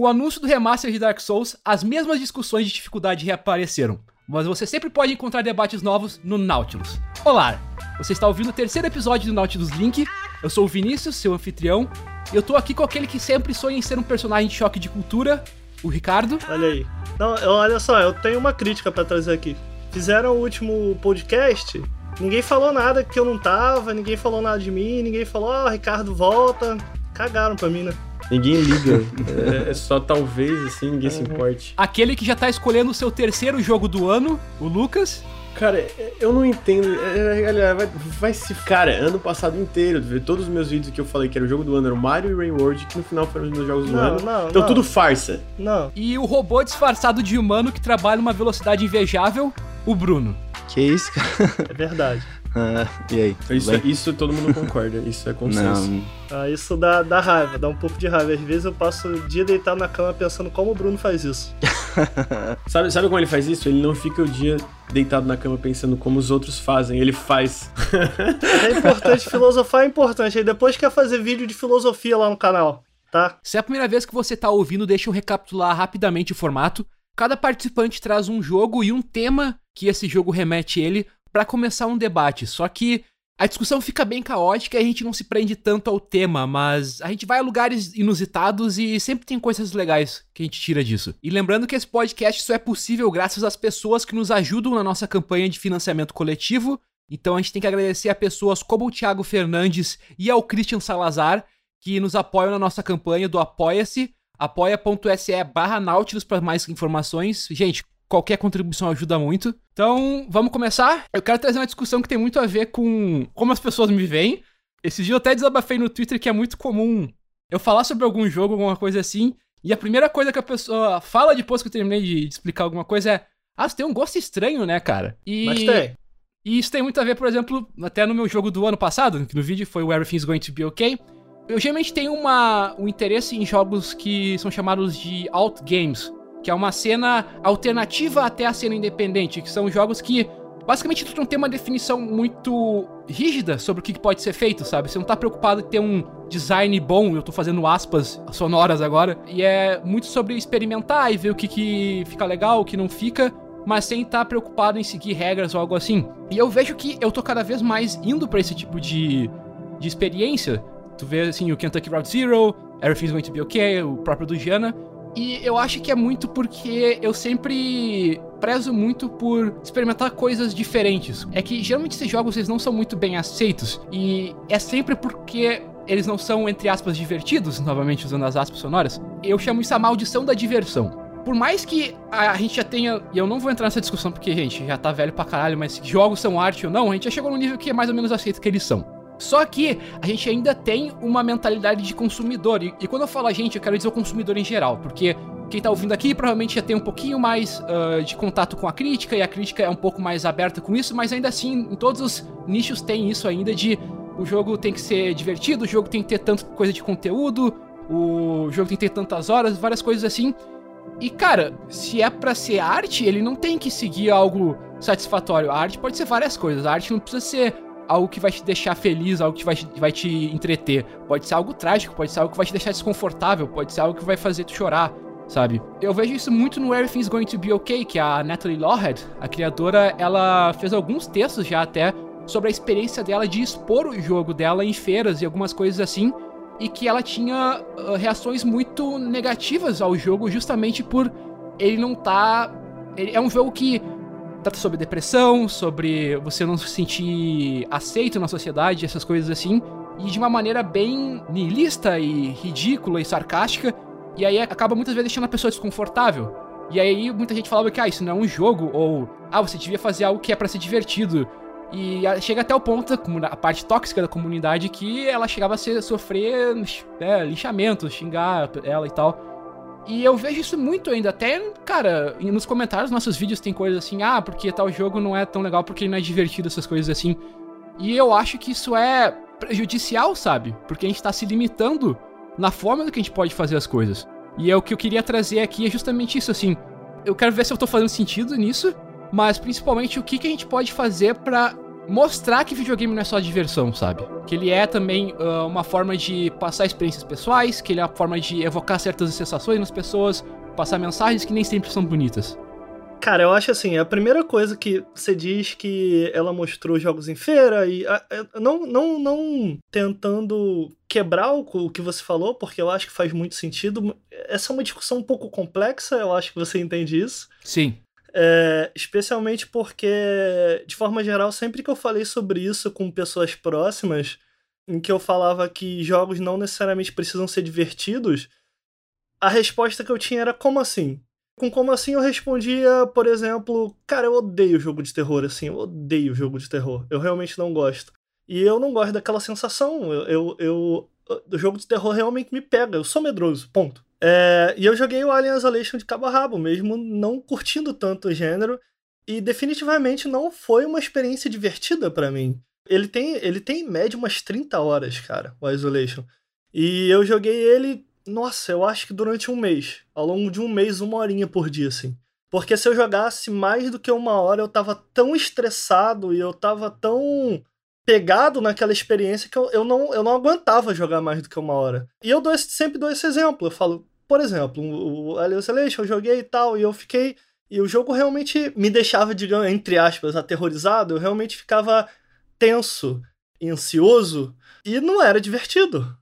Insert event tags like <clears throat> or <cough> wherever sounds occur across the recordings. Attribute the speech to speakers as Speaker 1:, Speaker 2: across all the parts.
Speaker 1: Com o anúncio do remaster de Dark Souls, as mesmas discussões de dificuldade reapareceram, mas você sempre pode encontrar debates novos no Nautilus. Olá, você está ouvindo o terceiro episódio do Nautilus Link. Eu sou o Vinícius, seu anfitrião, e eu tô aqui com aquele que sempre sonha em ser um personagem de choque de cultura, o Ricardo.
Speaker 2: Olha aí. Não, olha só, eu tenho uma crítica para trazer aqui. Fizeram o último podcast, ninguém falou nada que eu não tava, ninguém falou nada de mim, ninguém falou, ó, oh, Ricardo volta. Cagaram pra mim, né?
Speaker 3: Ninguém liga. é, é, só talvez, assim, ninguém uhum. se importe.
Speaker 1: Aquele que já tá escolhendo o seu terceiro jogo do ano, o Lucas.
Speaker 3: Cara, é, eu não entendo. Galera, vai, vai se. Cara, ano passado inteiro, todos os meus vídeos que eu falei que era o jogo do ano era o Mario e Rain World, que no final foram os meus jogos do não, ano. Não, então não. tudo farsa.
Speaker 2: Não.
Speaker 1: E o robô disfarçado de humano que trabalha numa velocidade invejável, o Bruno.
Speaker 4: Que isso, cara?
Speaker 2: É verdade. <laughs>
Speaker 4: Ah, e aí?
Speaker 3: Isso, isso todo mundo concorda, isso é <laughs> consenso. Não.
Speaker 2: Ah, isso dá, dá raiva, dá um pouco de raiva. Às vezes eu passo o dia deitado na cama pensando como o Bruno faz isso. <laughs>
Speaker 3: sabe, sabe como ele faz isso? Ele não fica o dia deitado na cama pensando como os outros fazem, ele faz.
Speaker 2: é importante, filosofar é importante. Aí depois quer fazer vídeo de filosofia lá no canal, tá?
Speaker 1: Se é a primeira vez que você tá ouvindo, deixa eu recapitular rapidamente o formato. Cada participante traz um jogo e um tema que esse jogo remete ele para começar um debate. Só que a discussão fica bem caótica e a gente não se prende tanto ao tema, mas a gente vai a lugares inusitados e sempre tem coisas legais que a gente tira disso. E lembrando que esse podcast só é possível graças às pessoas que nos ajudam na nossa campanha de financiamento coletivo. Então a gente tem que agradecer a pessoas como o Thiago Fernandes e ao Christian Salazar, que nos apoiam na nossa campanha do Apoia-se, apoia.se barra Nautilus para mais informações. Gente, Qualquer contribuição ajuda muito. Então, vamos começar. Eu quero trazer uma discussão que tem muito a ver com como as pessoas me veem. Esse dia eu até desabafei no Twitter que é muito comum eu falar sobre algum jogo, alguma coisa assim, e a primeira coisa que a pessoa fala depois que eu terminei de explicar alguma coisa é: Ah, você tem um gosto estranho, né, cara?
Speaker 2: E... Mas tem.
Speaker 1: E isso tem muito a ver, por exemplo, até no meu jogo do ano passado, que no vídeo foi o Everything's Going to Be Okay. Eu geralmente tenho uma, um interesse em jogos que são chamados de alt games, que é uma cena alternativa até a cena independente, que são jogos que basicamente tu não tem uma definição muito rígida sobre o que pode ser feito, sabe? Você não tá preocupado em ter um design bom, eu tô fazendo aspas sonoras agora, e é muito sobre experimentar e ver o que, que fica legal, o que não fica, mas sem estar tá preocupado em seguir regras ou algo assim. E eu vejo que eu tô cada vez mais indo para esse tipo de, de experiência. Tu vê assim o Kentucky Route Zero, Everything's Going to Be Okay, o próprio do Giana, e eu acho que é muito porque eu sempre prezo muito por experimentar coisas diferentes. É que geralmente esses jogos eles não são muito bem aceitos e é sempre porque eles não são entre aspas divertidos, novamente usando as aspas sonoras. Eu chamo isso a maldição da diversão. Por mais que a gente já tenha. E eu não vou entrar nessa discussão porque, gente, já tá velho pra caralho, mas jogos são arte ou não, a gente já chegou no nível que é mais ou menos aceito que eles são. Só que a gente ainda tem uma mentalidade de consumidor. E, e, quando eu falo a gente, eu quero dizer o consumidor em geral, porque quem tá ouvindo aqui provavelmente já tem um pouquinho mais uh, de contato com a crítica, e a crítica é um pouco mais aberta com isso, mas ainda assim, em todos os nichos tem isso ainda de o jogo tem que ser divertido, o jogo tem que ter tanta coisa de conteúdo, o jogo tem que ter tantas horas, várias coisas assim. E cara, se é para ser arte, ele não tem que seguir algo satisfatório. A arte pode ser várias coisas. A arte não precisa ser algo que vai te deixar feliz, algo que vai, vai te entreter. Pode ser algo trágico, pode ser algo que vai te deixar desconfortável, pode ser algo que vai fazer tu chorar, sabe? Eu vejo isso muito no Everything's Going to Be Okay, que a Natalie Lawhead, a criadora, ela fez alguns textos já até sobre a experiência dela de expor o jogo dela em feiras e algumas coisas assim, e que ela tinha uh, reações muito negativas ao jogo justamente por ele não tá. Ele é um jogo que trata sobre depressão, sobre você não se sentir aceito na sociedade, essas coisas assim, e de uma maneira bem nihilista e ridícula e sarcástica, e aí acaba muitas vezes deixando a pessoa desconfortável. E aí muita gente falava que ah, isso não é um jogo, ou ah, você devia fazer algo que é para ser divertido. E chega até o ponto, a parte tóxica da comunidade, que ela chegava a ser, sofrer é, linchamento, xingar ela e tal. E eu vejo isso muito ainda. Até, cara, nos comentários nossos vídeos tem coisas assim, ah, porque tal jogo não é tão legal porque ele não é divertido, essas coisas assim. E eu acho que isso é prejudicial, sabe? Porque a gente tá se limitando na forma do que a gente pode fazer as coisas. E é o que eu queria trazer aqui é justamente isso, assim. Eu quero ver se eu tô fazendo sentido nisso, mas principalmente o que, que a gente pode fazer para mostrar que videogame não é só diversão, sabe? Que ele é também uh, uma forma de passar experiências pessoais, que ele é uma forma de evocar certas sensações nas pessoas, passar mensagens que nem sempre são bonitas.
Speaker 2: Cara, eu acho assim, a primeira coisa que você diz que ela mostrou jogos em feira e a, a, não, não, não tentando quebrar o, o, que você falou, porque eu acho que faz muito sentido. Essa é uma discussão um pouco complexa, eu acho que você entende isso.
Speaker 1: Sim.
Speaker 2: É, especialmente porque, de forma geral, sempre que eu falei sobre isso com pessoas próximas, em que eu falava que jogos não necessariamente precisam ser divertidos, a resposta que eu tinha era como assim? com como assim eu respondia, por exemplo, cara, eu odeio jogo de terror, assim, eu odeio jogo de terror. Eu realmente não gosto. E eu não gosto daquela sensação. Eu, eu, eu o jogo de terror realmente me pega. Eu sou medroso, ponto. É, e eu joguei o Alien Isolation de cabo a rabo, mesmo não curtindo tanto o gênero. E definitivamente não foi uma experiência divertida para mim. Ele tem, ele tem em média umas 30 horas, cara, o Isolation. E eu joguei ele nossa, eu acho que durante um mês. Ao longo de um mês, uma horinha por dia, assim. Porque se eu jogasse mais do que uma hora, eu tava tão estressado e eu tava tão pegado naquela experiência que eu, eu, não, eu não aguentava jogar mais do que uma hora. E eu dou esse, sempre dou esse exemplo. Eu falo, por exemplo, o Alien Isolation eu joguei e tal, e eu fiquei. E o jogo realmente me deixava, digamos, entre aspas, aterrorizado. Eu realmente ficava tenso, ansioso, e não era divertido.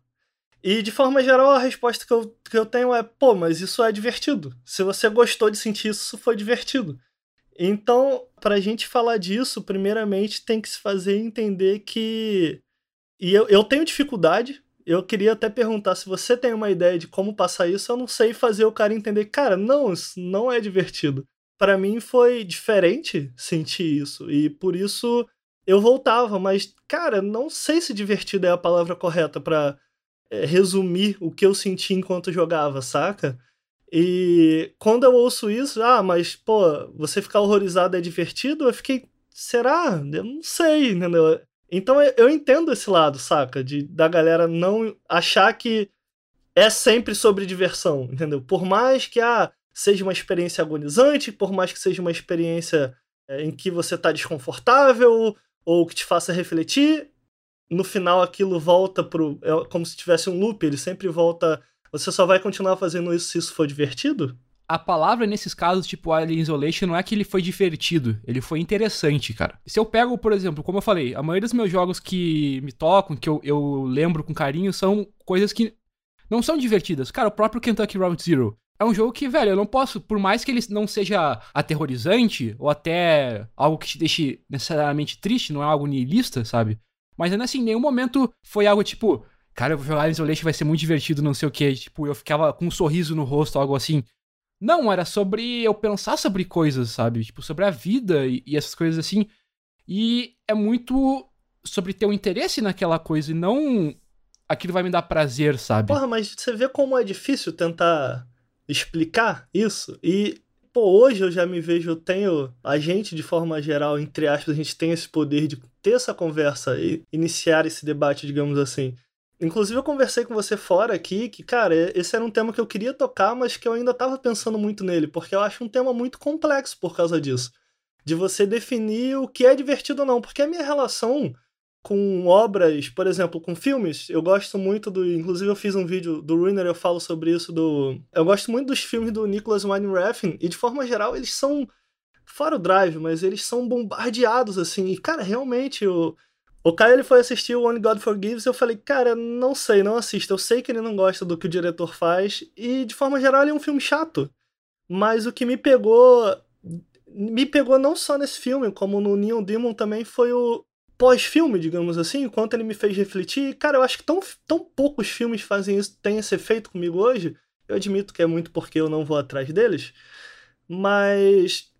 Speaker 2: E de forma geral, a resposta que eu, que eu tenho é: pô, mas isso é divertido. Se você gostou de sentir isso, foi divertido. Então, para a gente falar disso, primeiramente tem que se fazer entender que. E eu, eu tenho dificuldade. Eu queria até perguntar se você tem uma ideia de como passar isso. Eu não sei fazer o cara entender, cara, não, isso não é divertido. Para mim foi diferente sentir isso. E por isso eu voltava. Mas, cara, não sei se divertido é a palavra correta para é, resumir o que eu senti enquanto jogava, saca? E quando eu ouço isso, ah, mas, pô, você ficar horrorizado é divertido? Eu fiquei, será? Eu não sei, entendeu? Então eu entendo esse lado, saca? De, da galera não achar que é sempre sobre diversão, entendeu? Por mais que ah, seja uma experiência agonizante, por mais que seja uma experiência é, em que você tá desconfortável ou que te faça refletir, no final aquilo volta pro. É como se tivesse um loop, ele sempre volta. Você só vai continuar fazendo isso se isso for divertido?
Speaker 1: A palavra nesses casos, tipo Alien Isolation, não é que ele foi divertido, ele foi interessante, cara. Se eu pego, por exemplo, como eu falei, a maioria dos meus jogos que me tocam, que eu, eu lembro com carinho, são coisas que não são divertidas. Cara, o próprio Kentucky Route Zero. É um jogo que, velho, eu não posso, por mais que ele não seja aterrorizante, ou até algo que te deixe necessariamente triste, não é algo niilista, sabe? Mas ainda assim, em nenhum momento foi algo tipo, cara, eu vou jogar Isolation, vai ser muito divertido, não sei o que. Tipo, eu ficava com um sorriso no rosto, algo assim. Não, era sobre eu pensar sobre coisas, sabe? Tipo, sobre a vida e, e essas coisas assim. E é muito sobre ter um interesse naquela coisa e não aquilo vai me dar prazer, sabe?
Speaker 2: Porra, mas você vê como é difícil tentar explicar isso? E pô, hoje eu já me vejo, eu tenho, a gente de forma geral, entre aspas, a gente tem esse poder de ter essa conversa e iniciar esse debate, digamos assim. Inclusive eu conversei com você fora aqui que, cara, esse era um tema que eu queria tocar, mas que eu ainda estava pensando muito nele, porque eu acho um tema muito complexo por causa disso. De você definir o que é divertido ou não, porque a minha relação com obras, por exemplo, com filmes, eu gosto muito do. Inclusive, eu fiz um vídeo do Ruiner, eu falo sobre isso. do Eu gosto muito dos filmes do Nicholas Winding Refn, e de forma geral, eles são. Fora o drive, mas eles são bombardeados, assim. E, cara, realmente, o. O Caio ele foi assistir o Only God Forgives e eu falei, cara, não sei, não assista. Eu sei que ele não gosta do que o diretor faz e, de forma geral, ele é um filme chato. Mas o que me pegou me pegou não só nesse filme, como no Neon Demon também foi o, pós-filme, digamos assim, enquanto ele me fez refletir. Cara, eu acho que tão, tão poucos filmes fazem isso, têm esse efeito comigo hoje. Eu admito que é muito porque eu não vou atrás deles, mas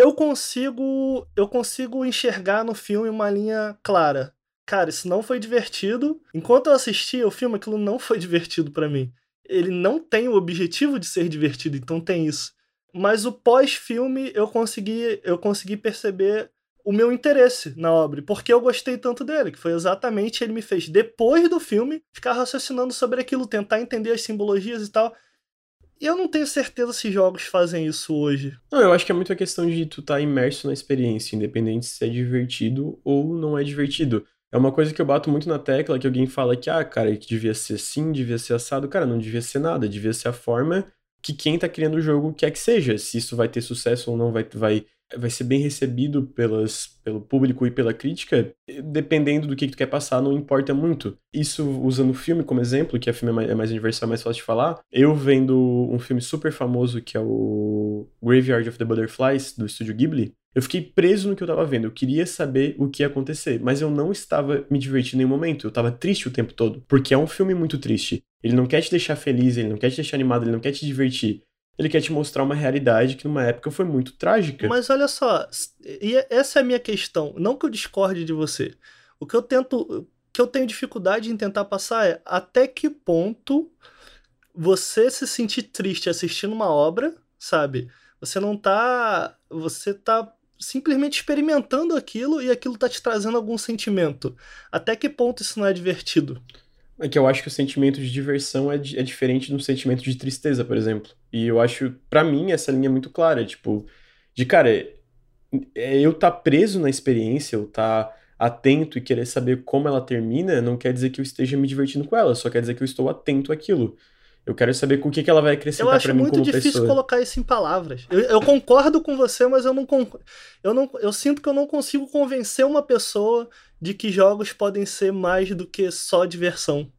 Speaker 2: eu consigo eu consigo enxergar no filme uma linha clara. Cara, isso não foi divertido. Enquanto eu assistia o filme, aquilo não foi <laughs> divertido para mim. Ele não tem o objetivo de ser divertido, então tem isso. Mas o pós-filme eu consegui eu consegui perceber o meu interesse na obra, porque eu gostei tanto dele, que foi exatamente ele me fez, depois do filme, ficar raciocinando sobre aquilo, tentar entender as simbologias e tal. Eu não tenho certeza se jogos fazem isso hoje.
Speaker 3: Não, eu acho que é muito a questão de tu estar tá imerso na experiência, independente se é divertido ou não é divertido. É uma coisa que eu bato muito na tecla, que alguém fala que, ah, cara, que devia ser assim, devia ser assado. Cara, não devia ser nada, devia ser a forma que quem tá criando o jogo quer que seja. Se isso vai ter sucesso ou não vai, vai vai ser bem recebido pelas, pelo público e pela crítica, dependendo do que, que tu quer passar, não importa muito. Isso usando o filme como exemplo, que a filme é mais, é mais universal, é mais fácil de falar. Eu vendo um filme super famoso que é o Graveyard of the Butterflies, do estúdio Ghibli, eu fiquei preso no que eu tava vendo. Eu queria saber o que ia acontecer, mas eu não estava me divertindo em nenhum momento. Eu tava triste o tempo todo, porque é um filme muito triste. Ele não quer te deixar feliz, ele não quer te deixar animado, ele não quer te divertir ele quer te mostrar uma realidade que numa época foi muito trágica.
Speaker 2: Mas olha só, e essa é a minha questão. Não que eu discorde de você. O que eu tento. que eu tenho dificuldade em tentar passar é até que ponto você se sentir triste assistindo uma obra, sabe? Você não tá. Você tá simplesmente experimentando aquilo e aquilo tá te trazendo algum sentimento. Até que ponto isso não é divertido?
Speaker 3: É que eu acho que o sentimento de diversão é, é diferente do sentimento de tristeza, por exemplo. E eu acho, para mim, essa linha é muito clara. Tipo, de cara, é, eu tá preso na experiência, eu tá atento e querer saber como ela termina, não quer dizer que eu esteja me divertindo com ela, só quer dizer que eu estou atento àquilo. Eu quero saber o que, que ela vai acrescentar para mim como pessoa. Eu acho muito difícil
Speaker 2: colocar isso em palavras. Eu, eu, concordo com você, mas eu não, eu não eu sinto que eu não consigo convencer uma pessoa de que jogos podem ser mais do que só diversão.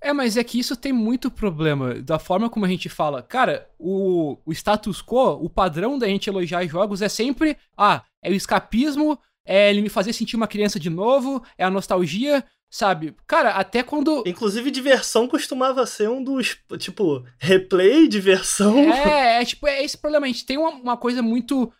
Speaker 1: É, mas é que isso tem muito problema da forma como a gente fala. Cara, o, o status quo, o padrão da gente elogiar jogos é sempre, ah, é o escapismo, é ele me fazer sentir uma criança de novo, é a nostalgia, sabe? Cara, até quando.
Speaker 2: Inclusive, diversão costumava ser um dos. Tipo, replay, diversão.
Speaker 1: É, é tipo, é esse problema. A gente tem uma, uma coisa muito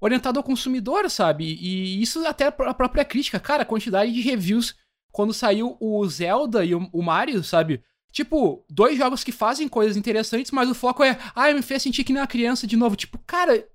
Speaker 1: orientada ao consumidor, sabe? E isso até a própria crítica. Cara, a quantidade de reviews quando saiu o Zelda e o, o Mario, sabe? Tipo, dois jogos que fazem coisas interessantes, mas o foco é, ah, me fez sentir que nem uma criança de novo. Tipo, cara,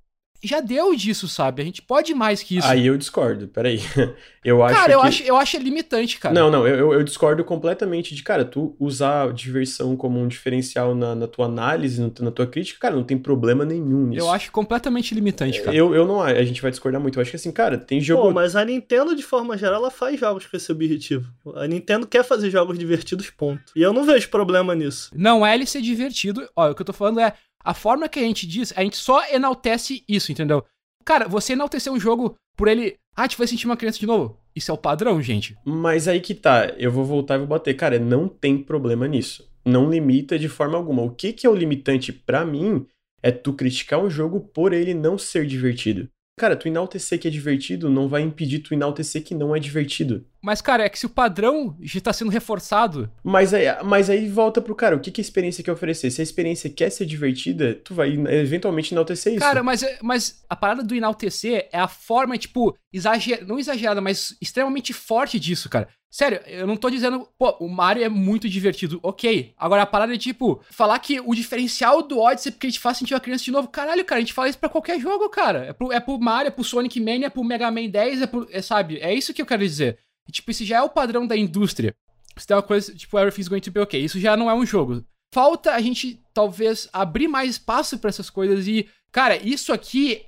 Speaker 1: já deu disso, sabe? A gente pode mais que isso.
Speaker 3: Aí eu discordo, peraí. <laughs> Eu acho
Speaker 1: Cara, eu,
Speaker 3: que...
Speaker 1: acho, eu acho limitante, cara.
Speaker 3: Não, não, eu, eu discordo completamente de, cara, tu usar diversão como um diferencial na, na tua análise, na tua crítica, cara, não tem problema nenhum nisso.
Speaker 1: Eu acho completamente limitante, cara.
Speaker 3: Eu, eu não a gente vai discordar muito. Eu acho que assim, cara, tem jogo. Pô,
Speaker 2: mas a Nintendo, de forma geral, ela faz jogos com esse objetivo. A Nintendo quer fazer jogos divertidos, ponto. E eu não vejo problema nisso.
Speaker 1: Não é ele ser divertido. Olha, o que eu tô falando é. A forma que a gente diz, a gente só enaltece isso, entendeu? Cara, você enaltecer um jogo por ele. Ah, te vai sentir uma criança de novo. Isso é o padrão, gente.
Speaker 3: Mas aí que tá, eu vou voltar e vou bater. Cara, não tem problema nisso. Não limita de forma alguma. O que, que é o limitante para mim é tu criticar um jogo por ele não ser divertido. Cara, tu enaltecer que é divertido não vai impedir tu enaltecer que não é divertido.
Speaker 1: Mas, cara, é que se o padrão já está sendo reforçado.
Speaker 3: Mas aí, mas aí volta pro cara, o que, que a experiência quer oferecer? Se a experiência quer ser divertida, tu vai eventualmente enaltecer isso.
Speaker 1: Cara, mas, mas a parada do enaltecer é a forma, tipo, exager... não exagerada, mas extremamente forte disso, cara. Sério, eu não tô dizendo, pô, o Mario é muito divertido, ok. Agora a parada é tipo, falar que o diferencial do Odyssey é porque a gente faz sentir a criança de novo. Caralho, cara, a gente fala isso pra qualquer jogo, cara. É pro, é pro Mario, é pro Sonic Mania, é pro Mega Man 10, é pro. É, sabe? É isso que eu quero dizer. E, tipo, esse já é o padrão da indústria. Se tem uma coisa, tipo, everything's going to be okay. Isso já não é um jogo. Falta a gente, talvez, abrir mais espaço para essas coisas e, cara, isso aqui,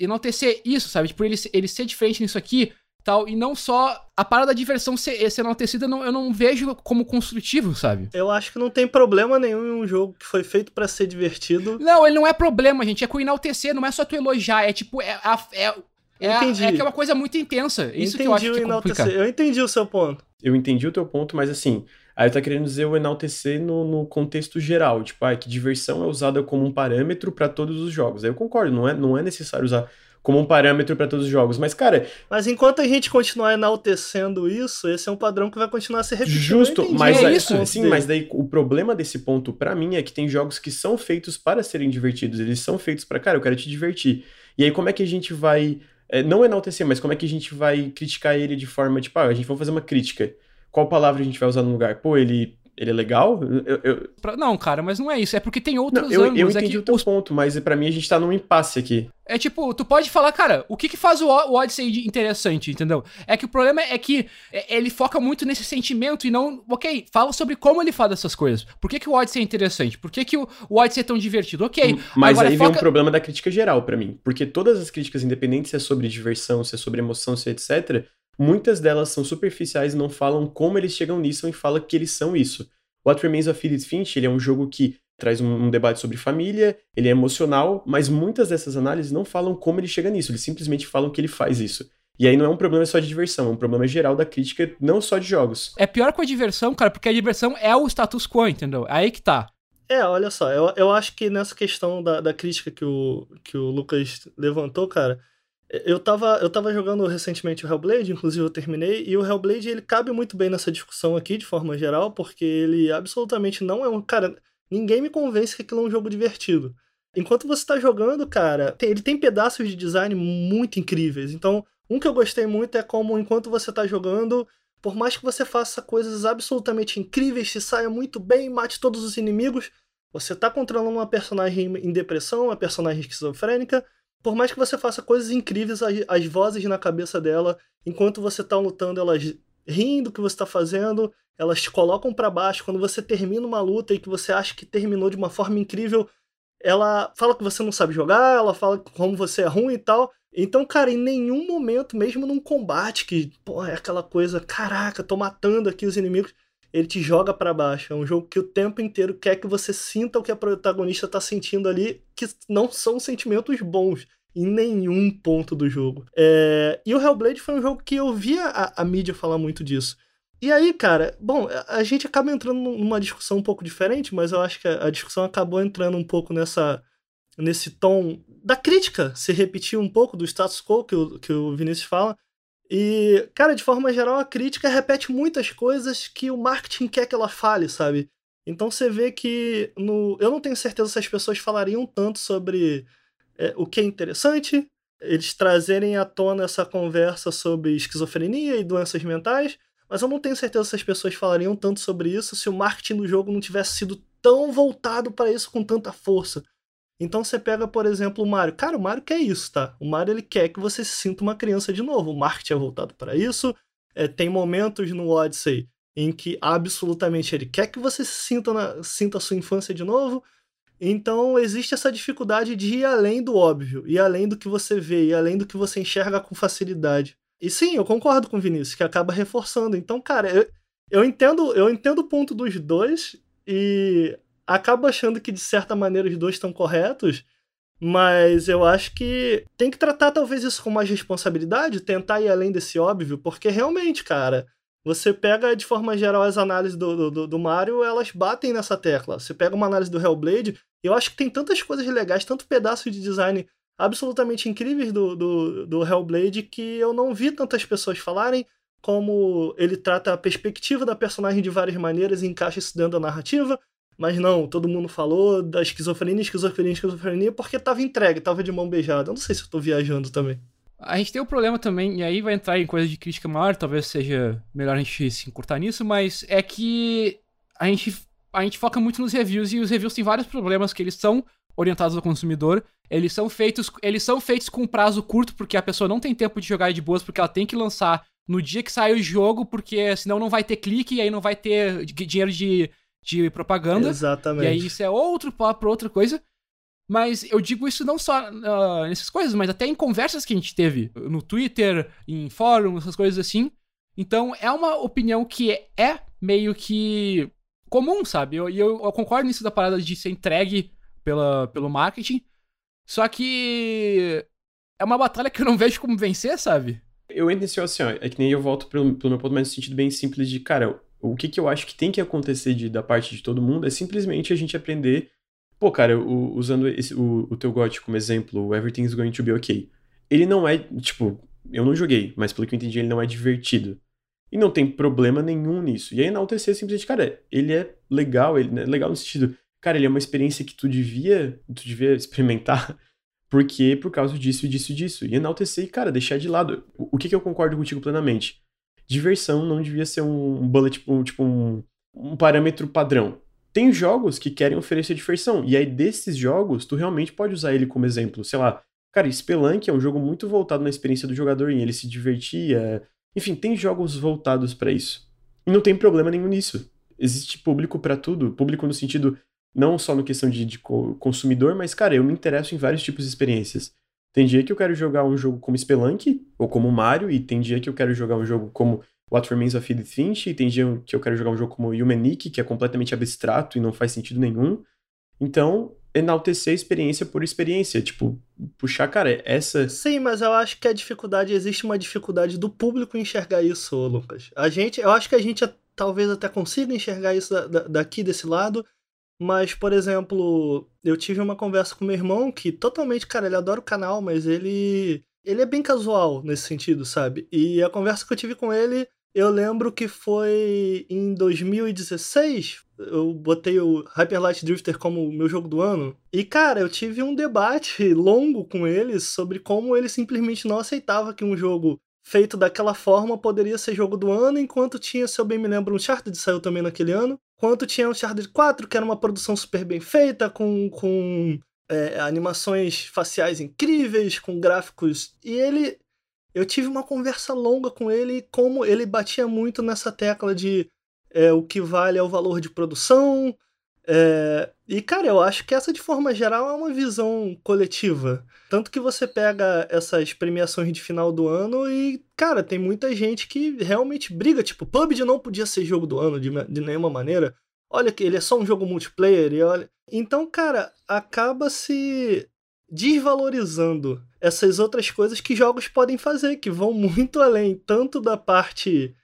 Speaker 1: enaltecer isso, sabe? Tipo, ele, ele ser diferente nisso aqui tal, e não só a parada da diversão ser, ser enaltecida, eu não, eu não vejo como construtivo, sabe?
Speaker 2: Eu acho que não tem problema nenhum em um jogo que foi feito para ser divertido.
Speaker 1: Não, ele não é problema, gente, é com enaltecer, não é só tu elogiar, é tipo, é, é, é é, entendi. é que é uma coisa muito intensa. Isso entendi que eu acho que é complicado.
Speaker 2: Eu entendi o seu ponto.
Speaker 3: Eu entendi o teu ponto, mas assim, aí tá querendo dizer o enaltecer no, no contexto geral. Tipo, ah, que diversão é usada como um parâmetro para todos os jogos. Aí eu concordo, não é, não é necessário usar como um parâmetro para todos os jogos. Mas, cara.
Speaker 2: Mas enquanto a gente continuar enaltecendo isso, esse é um padrão que vai continuar se repetindo.
Speaker 3: Justo, mas é isso. Sim, mas daí o problema desse ponto para mim é que tem jogos que são feitos para serem divertidos. Eles são feitos para, cara, eu quero te divertir. E aí, como é que a gente vai é, não enaltecer, mas como é que a gente vai criticar ele de forma, tipo, ah, a gente vai fazer uma crítica. Qual palavra a gente vai usar no lugar? Pô, ele ele é legal? Eu, eu...
Speaker 1: Não, cara, mas não é isso. É porque tem outros
Speaker 3: Não, eu,
Speaker 1: ângulos.
Speaker 3: eu
Speaker 1: é
Speaker 3: entendi
Speaker 1: que
Speaker 3: o teu
Speaker 1: os-
Speaker 3: ponto, mas pra mim a gente tá num impasse aqui.
Speaker 1: É tipo, tu pode falar, cara, o que que faz o, O- Odyssey interessante, entendeu? É que o problema é que é- ele foca muito nesse sentimento e não, ok, fala sobre como ele faz essas coisas. Por que que o Odyssey é interessante? Por que que o, o Odyssey é tão divertido? Ok,
Speaker 3: Mas
Speaker 1: agora
Speaker 3: aí vem
Speaker 1: foca...
Speaker 3: um problema da crítica geral pra mim. Porque todas as críticas, independente se é sobre diversão, se é sobre emoção, se é etc., muitas delas são superficiais e não falam como eles chegam nisso e falam que eles são isso. What Remains of Edith Finch, ele é um jogo que traz um, um debate sobre família, ele é emocional, mas muitas dessas análises não falam como ele chega nisso, eles simplesmente falam que ele faz isso. E aí não é um problema só de diversão, é um problema geral da crítica, não só de jogos.
Speaker 1: É pior com a diversão, cara, porque a diversão é o status quo, entendeu? Aí que tá.
Speaker 2: É, olha só, eu, eu acho que nessa questão da, da crítica que o, que o Lucas levantou, cara, eu tava, eu tava jogando recentemente o Hellblade, inclusive eu terminei, e o Hellblade ele cabe muito bem nessa discussão aqui, de forma geral, porque ele absolutamente não é um. Cara, ninguém me convence que aquilo é um jogo divertido. Enquanto você tá jogando, cara, ele tem pedaços de design muito incríveis. Então, um que eu gostei muito é como enquanto você tá jogando, por mais que você faça coisas absolutamente incríveis, se saia muito bem, mate todos os inimigos, você tá controlando uma personagem em depressão, uma personagem esquizofrênica. Por mais que você faça coisas incríveis, as, as vozes na cabeça dela, enquanto você tá lutando, elas riem do que você tá fazendo, elas te colocam pra baixo. Quando você termina uma luta e que você acha que terminou de uma forma incrível, ela fala que você não sabe jogar, ela fala como você é ruim e tal. Então, cara, em nenhum momento, mesmo num combate que, pô, é aquela coisa, caraca, tô matando aqui os inimigos, ele te joga pra baixo. É um jogo que o tempo inteiro quer que você sinta o que a protagonista tá sentindo ali, que não são sentimentos bons em nenhum ponto do jogo. É, E o Hellblade foi um jogo que eu via a, a mídia falar muito disso. E aí, cara, bom, a- gente acaba entrando num- numa discussão um pouco diferente, mas eu acho que a, a discussão acabou entrando um pouco nessa nesse tom da crítica se repetir um pouco do status quo que o, que o Vinícius fala. E, cara, de forma geral, a crítica repete muitas coisas que o marketing quer que ela fale, sabe? Então você vê que no. Eu não tenho certeza se as pessoas falariam tanto sobre é, o que é interessante, eles trazerem à tona essa conversa sobre esquizofrenia e doenças mentais, mas eu não tenho certeza se as pessoas falariam tanto sobre isso se o marketing do jogo não tivesse sido tão voltado para isso com tanta força. Então você pega, por exemplo, o Mario. Cara, o Mario quer isso, tá? O Mario ele quer que você se sinta uma criança de novo. O marketing é voltado para isso. É, tem momentos no Odyssey em que absolutamente ele quer que você se sinta, na, sinta a sua infância de novo. Então existe essa dificuldade de ir além do óbvio, ir além do que você vê, ir além do que você enxerga com facilidade. E sim, eu concordo com o Vinícius, que acaba reforçando. Então, cara, eu, eu entendo, eu entendo o ponto dos dois e acabo achando que de certa maneira os dois estão corretos, mas eu acho que tem que tratar talvez isso com mais responsabilidade, tentar ir além desse óbvio, porque realmente, cara, você pega de forma geral as análises do, do, do Mario, elas batem nessa tecla. Você pega uma análise do Hellblade, eu acho que tem tantas coisas legais, tanto pedaços de design absolutamente incríveis do, do, do Hellblade que eu não vi tantas pessoas falarem como ele trata a perspectiva da personagem de várias maneiras e encaixa isso dentro da narrativa. Mas não, todo mundo falou da esquizofrenia, esquizofrenia, esquizofrenia, porque tava entregue, tava de mão beijada. Eu não sei se eu tô viajando também.
Speaker 1: A gente tem um problema também, e aí vai entrar em coisa de crítica maior, talvez seja melhor a gente se encurtar nisso, mas é que a gente, a gente foca muito nos reviews e os reviews têm vários problemas que eles são orientados ao consumidor, eles são feitos, eles são feitos com prazo curto porque a pessoa não tem tempo de jogar de boas porque ela tem que lançar no dia que sai o jogo, porque senão não vai ter clique e aí não vai ter di- dinheiro de, de propaganda.
Speaker 2: Exatamente.
Speaker 1: E aí isso é outro papo, outra coisa. Mas eu digo isso não só ah, nessas coisas, mas até em conversas que a gente teve no Twitter, em fóruns, essas coisas assim. Então é uma opinião que é meio que comum, sabe? E eu, eu, eu concordo nisso da parada de ser entregue pela, pelo marketing. Só que é uma batalha que eu não <laughs> vejo como vencer, sabe?
Speaker 3: Eu entro nesse assim, ó, é que nem eu volto pelo, pelo meu ponto, mas no sentido bem simples de, cara, o que que eu acho que tem que acontecer de, da parte de todo mundo é simplesmente a gente aprender. Pô, cara, o- usando esse, o, o teu GOT como exemplo, o Everything's Going to Be Okay. Ele não é, tipo, eu não joguei, mas pelo que eu entendi, ele não é divertido. E não tem problema nenhum nisso. E aí enaltecer simplesmente, cara, ele é legal, ele é legal no sentido, cara, ele é uma experiência que tu devia, tu devia experimentar, <laughs> porque por causa disso, disso, disso. E enaltecer cara, deixar de lado. O, o que que eu concordo contigo plenamente? Diversão não devia ser um bullet, tipo, tipo um, um parâmetro padrão. Tem jogos que querem oferecer diversão, e aí desses jogos, tu realmente pode usar ele como exemplo. Sei lá, cara, Spelunk é um jogo muito voltado na experiência do jogador, em ele se divertir. É... Enfim, tem jogos voltados para isso. E não tem problema nenhum nisso. Existe público para tudo, público no sentido não só no questão de, de consumidor, mas, cara, eu me interesso em vários tipos de experiências. Tem dia que eu quero jogar um jogo como Spelunk, ou como Mario, e tem dia que eu quero jogar um jogo como What Remains of Edith Finch, e tem dia que eu quero jogar um jogo como Humanic, que é completamente abstrato e não faz sentido nenhum. Então, enaltecer experiência por experiência, tipo, puxar, cara, essa...
Speaker 2: Sim, mas eu acho que a dificuldade, existe uma dificuldade do público enxergar isso, Lucas. A gente, eu acho que a gente talvez até consiga enxergar isso da, da, daqui, desse lado, mas, por exemplo, eu tive uma conversa com meu irmão que totalmente, cara, ele adora o canal, mas ele. Ele é bem casual nesse sentido, sabe? E a conversa que eu tive com ele, eu lembro que foi em 2016. Eu botei o Hyper Light Drifter como meu jogo do ano. E, cara, eu tive um debate longo com ele sobre como ele simplesmente não aceitava que um jogo feito daquela forma poderia ser jogo do ano, enquanto tinha, se eu bem me lembro, um Uncharted saiu também naquele ano, quanto tinha um Uncharted 4, que era uma produção super bem feita, com, com é, animações faciais incríveis, com gráficos. E ele. Eu tive uma conversa longa com ele, como ele batia muito nessa tecla de é, o que vale é o valor de produção, é, e, cara, eu acho que essa, de forma geral, é uma visão coletiva. Tanto que você pega essas premiações de final do ano e, cara, tem muita gente que realmente briga. Tipo, PUBG não podia ser jogo do ano de, de nenhuma maneira. Olha que ele é só um jogo multiplayer e olha. Então, cara, acaba se desvalorizando essas outras coisas que jogos podem fazer, que vão <laughs> muito além tanto da parte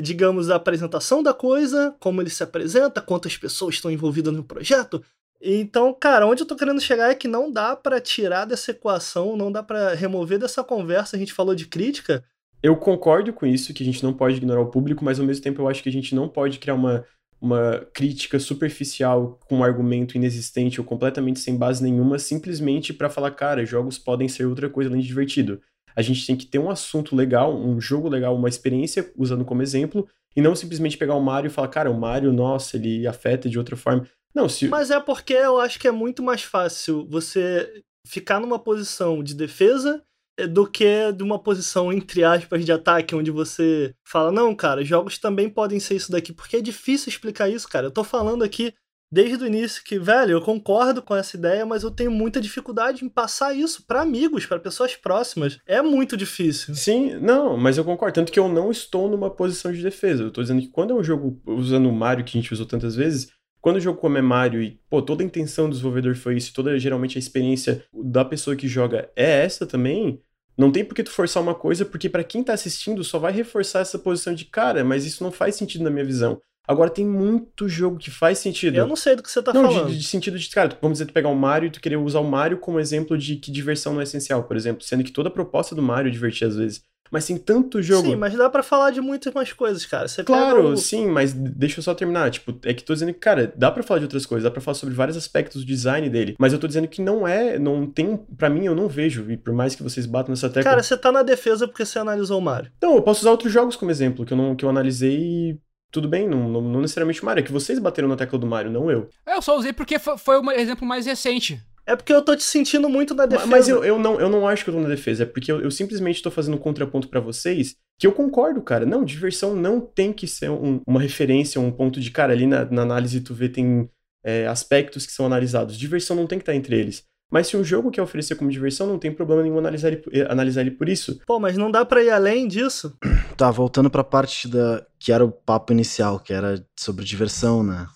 Speaker 2: digamos, a apresentação da coisa, como ele se apresenta, quantas pessoas estão envolvidas no projeto. Então, cara, onde eu tô querendo chegar é que não dá para tirar dessa equação, não dá para remover dessa conversa, a gente falou de crítica.
Speaker 3: Eu concordo com isso, que a gente não pode ignorar o público, mas ao mesmo tempo eu acho que a gente não pode criar uma, uma crítica superficial com um argumento inexistente ou completamente sem base nenhuma, simplesmente para falar, cara, jogos podem ser outra coisa além de divertido a gente tem que ter um assunto legal, um jogo legal, uma experiência, usando como exemplo, e não simplesmente pegar o Mario e falar, cara, o Mario, nossa, ele afeta de outra forma. Não, se...
Speaker 2: Mas é porque eu acho que é muito mais fácil você ficar numa posição de defesa eh, do que de uma posição, entre aspas, de ataque, onde você fala, não, cara, jogos também podem ser isso daqui, porque é difícil explicar isso, cara. Eu tô falando aqui desde o início que, velho, eu concordo com essa ideia, mas eu tenho muita dificuldade em passar isso para amigos, para pessoas próximas. É muito difícil.
Speaker 3: Sim, não, mas eu concordo. Tanto que eu não estou numa posição de defesa. Eu tô dizendo que quando é um jogo usando o Mario que a gente usou tantas vezes, quando o jogo como é Mario e, pô, toda a intenção do desenvolvedor foi isso, toda geralmente a experiência da pessoa que joga é essa também, não tem por que tu forçar uma coisa, porque para quem tá assistindo só vai reforçar essa posição de cara, mas isso não faz sentido na minha visão. Agora tem muito jogo que faz sentido.
Speaker 2: Eu não sei do que você tá
Speaker 3: não,
Speaker 2: falando.
Speaker 3: De, de sentido de, cara, vamos dizer, tu pegar o Mario e tu querer usar o Mario como exemplo de que diversão não é essencial, por exemplo. Sendo que toda a proposta do Mario é divertir às vezes. Mas tem tanto jogo.
Speaker 2: Sim, mas dá para falar de muitas mais coisas, cara. Você
Speaker 3: claro,
Speaker 2: o...
Speaker 3: sim, mas deixa eu só terminar. Tipo, é que tô dizendo que, cara, dá para falar de outras coisas, dá pra falar sobre vários aspectos do design dele. Mas eu tô dizendo que não é, não tem. para mim, eu não vejo. E por mais que vocês batam nessa tecla.
Speaker 2: Cara, você tá na defesa porque você analisou o Mario.
Speaker 3: Não, eu posso usar outros jogos como exemplo, que eu, não, que eu analisei tudo bem, não, não, não necessariamente o Mario, é que vocês bateram na tecla do Mario, não eu.
Speaker 1: Eu só usei porque foi o exemplo mais recente.
Speaker 2: É porque eu tô te sentindo muito na defesa.
Speaker 3: Mas eu, eu, não, eu não acho que eu tô na defesa, é porque eu, eu simplesmente tô fazendo um contraponto para vocês que eu concordo, cara. Não, diversão não tem que ser um, uma referência, um ponto de, cara, ali na, na análise tu vê tem é, aspectos que são analisados. Diversão não tem que estar entre eles. Mas se um jogo quer oferecer como diversão, não tem problema nenhum analisar ele, eh, analisar ele por isso.
Speaker 2: Pô, mas não dá para ir além disso? <clears throat>
Speaker 4: Tá, voltando pra parte da que era o papo inicial, que era sobre diversão, né?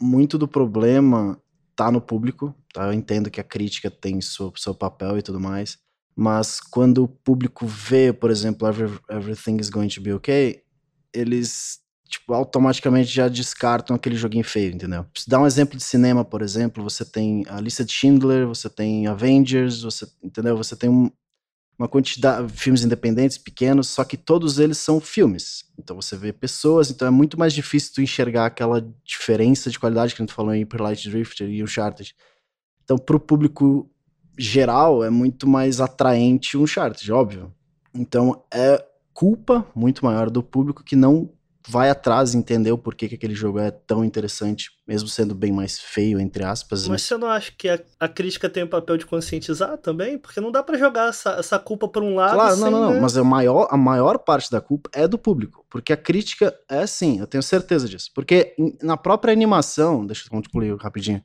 Speaker 4: Muito do problema tá no público, tá? Eu entendo que a crítica tem seu, seu papel e tudo mais, mas quando o público vê, por exemplo, Every, Everything is Going to Be Okay, eles tipo, automaticamente já descartam aquele joguinho feio, entendeu? Se dá um exemplo de cinema, por exemplo, você tem a lista de Schindler, você tem Avengers, você, entendeu? Você tem um, uma quantidade de filmes independentes, pequenos, só que todos eles são filmes. Então você vê pessoas, então é muito mais difícil tu enxergar aquela diferença de qualidade que a gente falou em Hyper Light Drifter e Uncharted. Então pro público geral é muito mais atraente o Uncharted, óbvio. Então é culpa muito maior do público que não vai atrás e entender o porquê que aquele jogo é tão interessante, mesmo sendo bem mais feio, entre aspas.
Speaker 2: Mas você não acha que a, a crítica tem o papel de conscientizar também? Porque não dá para jogar essa, essa culpa por um lado.
Speaker 4: Claro, não, não, não.
Speaker 2: né?
Speaker 4: Mas a maior, a maior parte da culpa é do público. Porque a crítica é assim, eu tenho certeza disso. Porque na própria animação, deixa eu concluir rapidinho.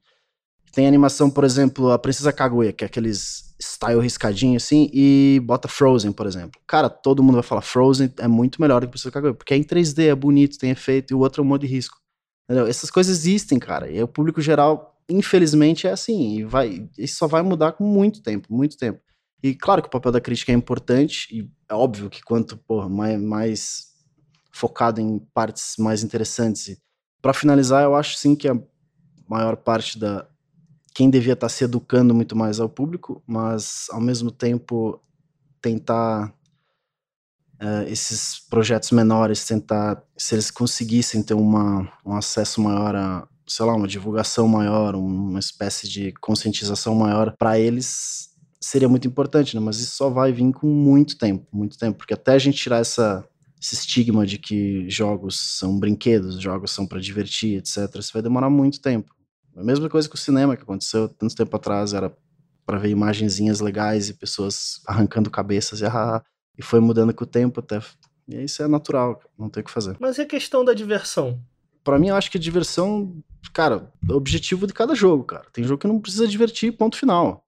Speaker 4: Tem animação, por exemplo, a Princesa Kaguya, que é aqueles style riscadinho assim, e bota Frozen, por exemplo. Cara, todo mundo vai falar Frozen é muito melhor do que Princesa Kaguya, porque é em 3D, é bonito, tem efeito, e o outro é um modo de risco. Entendeu? Essas coisas existem, cara. E o público geral, infelizmente, é assim. E vai, isso só vai mudar com muito tempo, muito tempo. E claro que o papel da crítica é importante, e é óbvio que quanto porra, mais, mais focado em partes mais interessantes. Para finalizar, eu acho sim que a maior parte da. Quem devia estar se educando muito mais ao público, mas ao mesmo tempo tentar eh, esses projetos menores, tentar, se eles conseguissem ter uma, um acesso maior a, sei lá, uma divulgação maior, uma espécie de conscientização maior para eles, seria muito importante, né? Mas isso só vai vir com muito tempo, muito tempo, porque até a gente tirar essa, esse estigma de que jogos são brinquedos, jogos são para divertir, etc., isso vai demorar muito tempo. A mesma coisa que o cinema que aconteceu tanto tempo atrás, era para ver imagenzinhas legais e pessoas arrancando cabeças e, ah, e foi mudando com o tempo até. E isso é natural, não tem o que fazer.
Speaker 2: Mas e a questão da diversão?
Speaker 4: Pra mim, eu acho que a diversão, cara, é o objetivo de cada jogo, cara. Tem jogo que não precisa divertir, ponto final.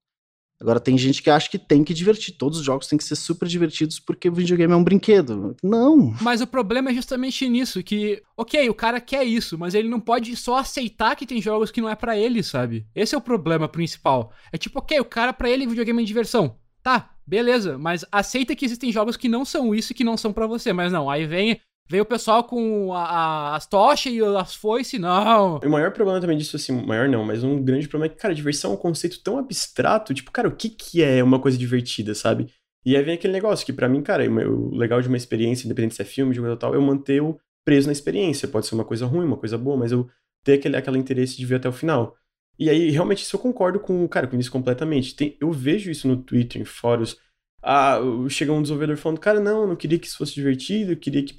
Speaker 4: Agora, tem gente que acha que tem que divertir. Todos os jogos têm que ser super divertidos porque o videogame é um brinquedo. Não.
Speaker 1: Mas o problema é justamente nisso, que, ok, o cara quer isso, mas ele não pode só aceitar que tem jogos que não é pra ele, sabe? Esse é o problema principal. É tipo, ok, o cara pra ele videogame é diversão. Tá, beleza, mas aceita que existem jogos que não são isso e que não são pra você. Mas não, aí vem, vem o pessoal com a- a- as tochas e as foices, não.
Speaker 3: O maior problema também disso, assim, maior não, mas um grande problema é que, cara, diversão é um conceito tão abstrato, tipo, cara, o que que é uma coisa divertida, sabe? E aí vem aquele negócio que, pra mim, cara, o legal de uma experiência, independente se é filme, jogo tal, é eu manter o preso na experiência. Pode ser uma coisa ruim, uma coisa boa, mas eu ter aquele, aquele interesse de ver até o final. E aí, realmente, isso eu concordo com, cara, com isso completamente. Tem, eu vejo isso no Twitter, em fóruns. Ah, chega um desenvolvedor falando, cara, não, não queria que isso fosse divertido, eu queria que.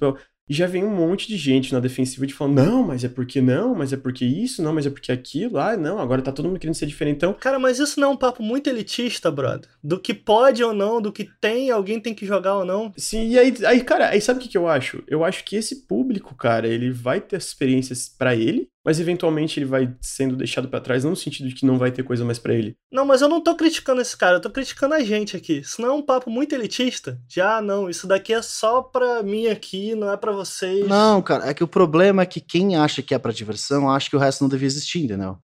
Speaker 3: E já vem um monte de gente na defensiva de falando, não, mas é porque não, mas é porque isso, não, mas é porque aquilo, ah, não, agora tá todo mundo querendo ser diferentão.
Speaker 2: Cara, mas isso não é um papo muito elitista, brother? Do que pode ou não, do que tem, alguém tem que jogar ou não.
Speaker 3: Sim, e aí, aí cara, aí sabe o que, que eu acho? Eu acho que esse público, cara, ele vai ter as experiências pra ele, mas eventualmente ele vai sendo deixado pra trás, não no sentido de que não vai ter coisa mais pra ele.
Speaker 2: Não, mas eu não tô criticando esse cara, eu tô criticando a gente aqui. Isso não é um papo muito elitista? Já não, isso daqui é só pra mim aqui, não é pra vocês.
Speaker 4: Não, cara, é que o problema é que quem acha que é pra diversão acha que o resto não devia existir, entendeu?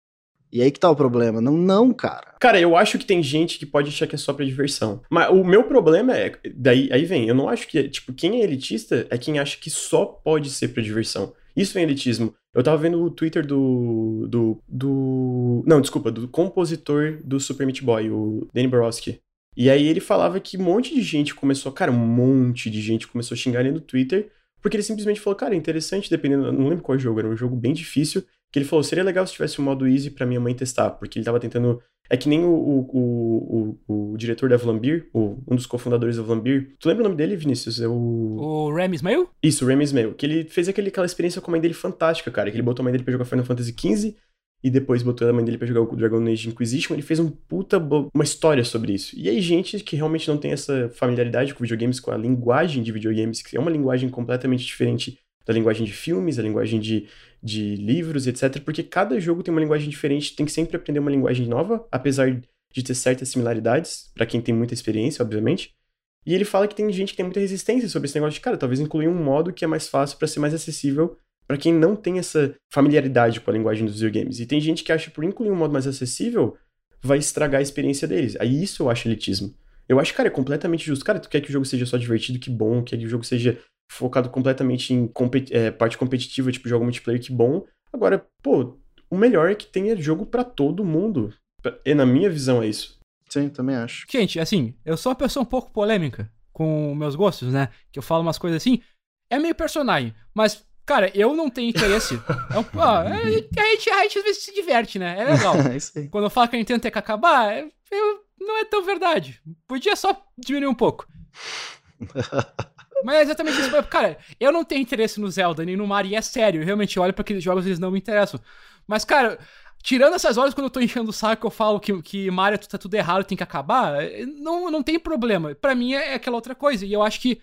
Speaker 4: E aí que tá o problema. Não, não, cara.
Speaker 3: Cara, eu acho que tem gente que pode achar que é só pra diversão. Mas o meu problema é. Daí aí vem, eu não acho que. Tipo, quem é elitista é quem acha que só pode ser pra diversão. Isso é elitismo. Eu tava vendo o Twitter do. do. do. Não, desculpa, do compositor do Super Meat Boy, o Danny Borowski. E aí ele falava que um monte de gente começou. Cara, um monte de gente começou a xingar ele no Twitter. Porque ele simplesmente falou, cara, é interessante, dependendo. Não lembro qual jogo, era um jogo bem difícil. Que ele falou, seria legal se tivesse um modo easy pra minha mãe testar. Porque ele tava tentando. É que nem o, o, o, o diretor da Vlambir, o, um dos cofundadores da Vlambir. Tu lembra o nome dele, Vinícius? É o.
Speaker 1: O Remy Ismail?
Speaker 3: Isso, o Remy Ismail. Que ele fez aquele, aquela experiência com a mãe dele fantástica, cara. Que ele botou a mãe dele pra jogar Final Fantasy XV e depois botou a mãe dele pra jogar o Dragon Age Inquisition. Ele fez um puta. uma história sobre isso. E aí, gente que realmente não tem essa familiaridade com videogames, com a linguagem de videogames, que é uma linguagem completamente diferente da linguagem de filmes, da linguagem de, de livros, etc. Porque cada jogo tem uma linguagem diferente, tem que sempre aprender uma linguagem nova, apesar de ter certas similaridades, pra quem tem muita experiência, obviamente. E ele fala que tem gente que tem muita resistência sobre esse negócio de, cara, talvez incluir um modo que é mais fácil pra ser mais acessível pra quem não tem essa familiaridade com a linguagem dos videogames. E tem gente que acha que por incluir um modo mais acessível vai estragar a experiência deles. Aí isso eu acho elitismo. Eu acho, cara, é completamente justo. Cara, tu quer que o jogo seja só divertido, que bom, quer que o jogo seja focado completamente em competi- é, parte competitiva, tipo jogo multiplayer, que bom. Agora, pô, o melhor é que tenha jogo pra todo mundo. E na minha visão é isso.
Speaker 4: Sim, também acho.
Speaker 1: Gente, assim, eu sou uma pessoa um pouco polêmica com meus gostos, né? Que eu falo umas coisas assim. É meio personagem, mas, cara, eu não tenho interesse. É um- ó, é- a, gente, a gente às vezes se diverte, né? É legal. <laughs>
Speaker 4: é isso aí.
Speaker 1: Quando eu falo que a Nintendo tem que acabar, eu- não é tão verdade. Podia só diminuir um pouco. <laughs> Mas é exatamente isso. Cara, eu não tenho interesse no Zelda nem no Mario, e é sério. Eu realmente olho para aqueles jogos eles não me interessam. Mas, cara, tirando essas horas quando eu tô enchendo o saco, eu falo que, que Mario tá tudo errado, tem que acabar, não, não tem problema. Para mim é, é aquela outra coisa. E eu acho que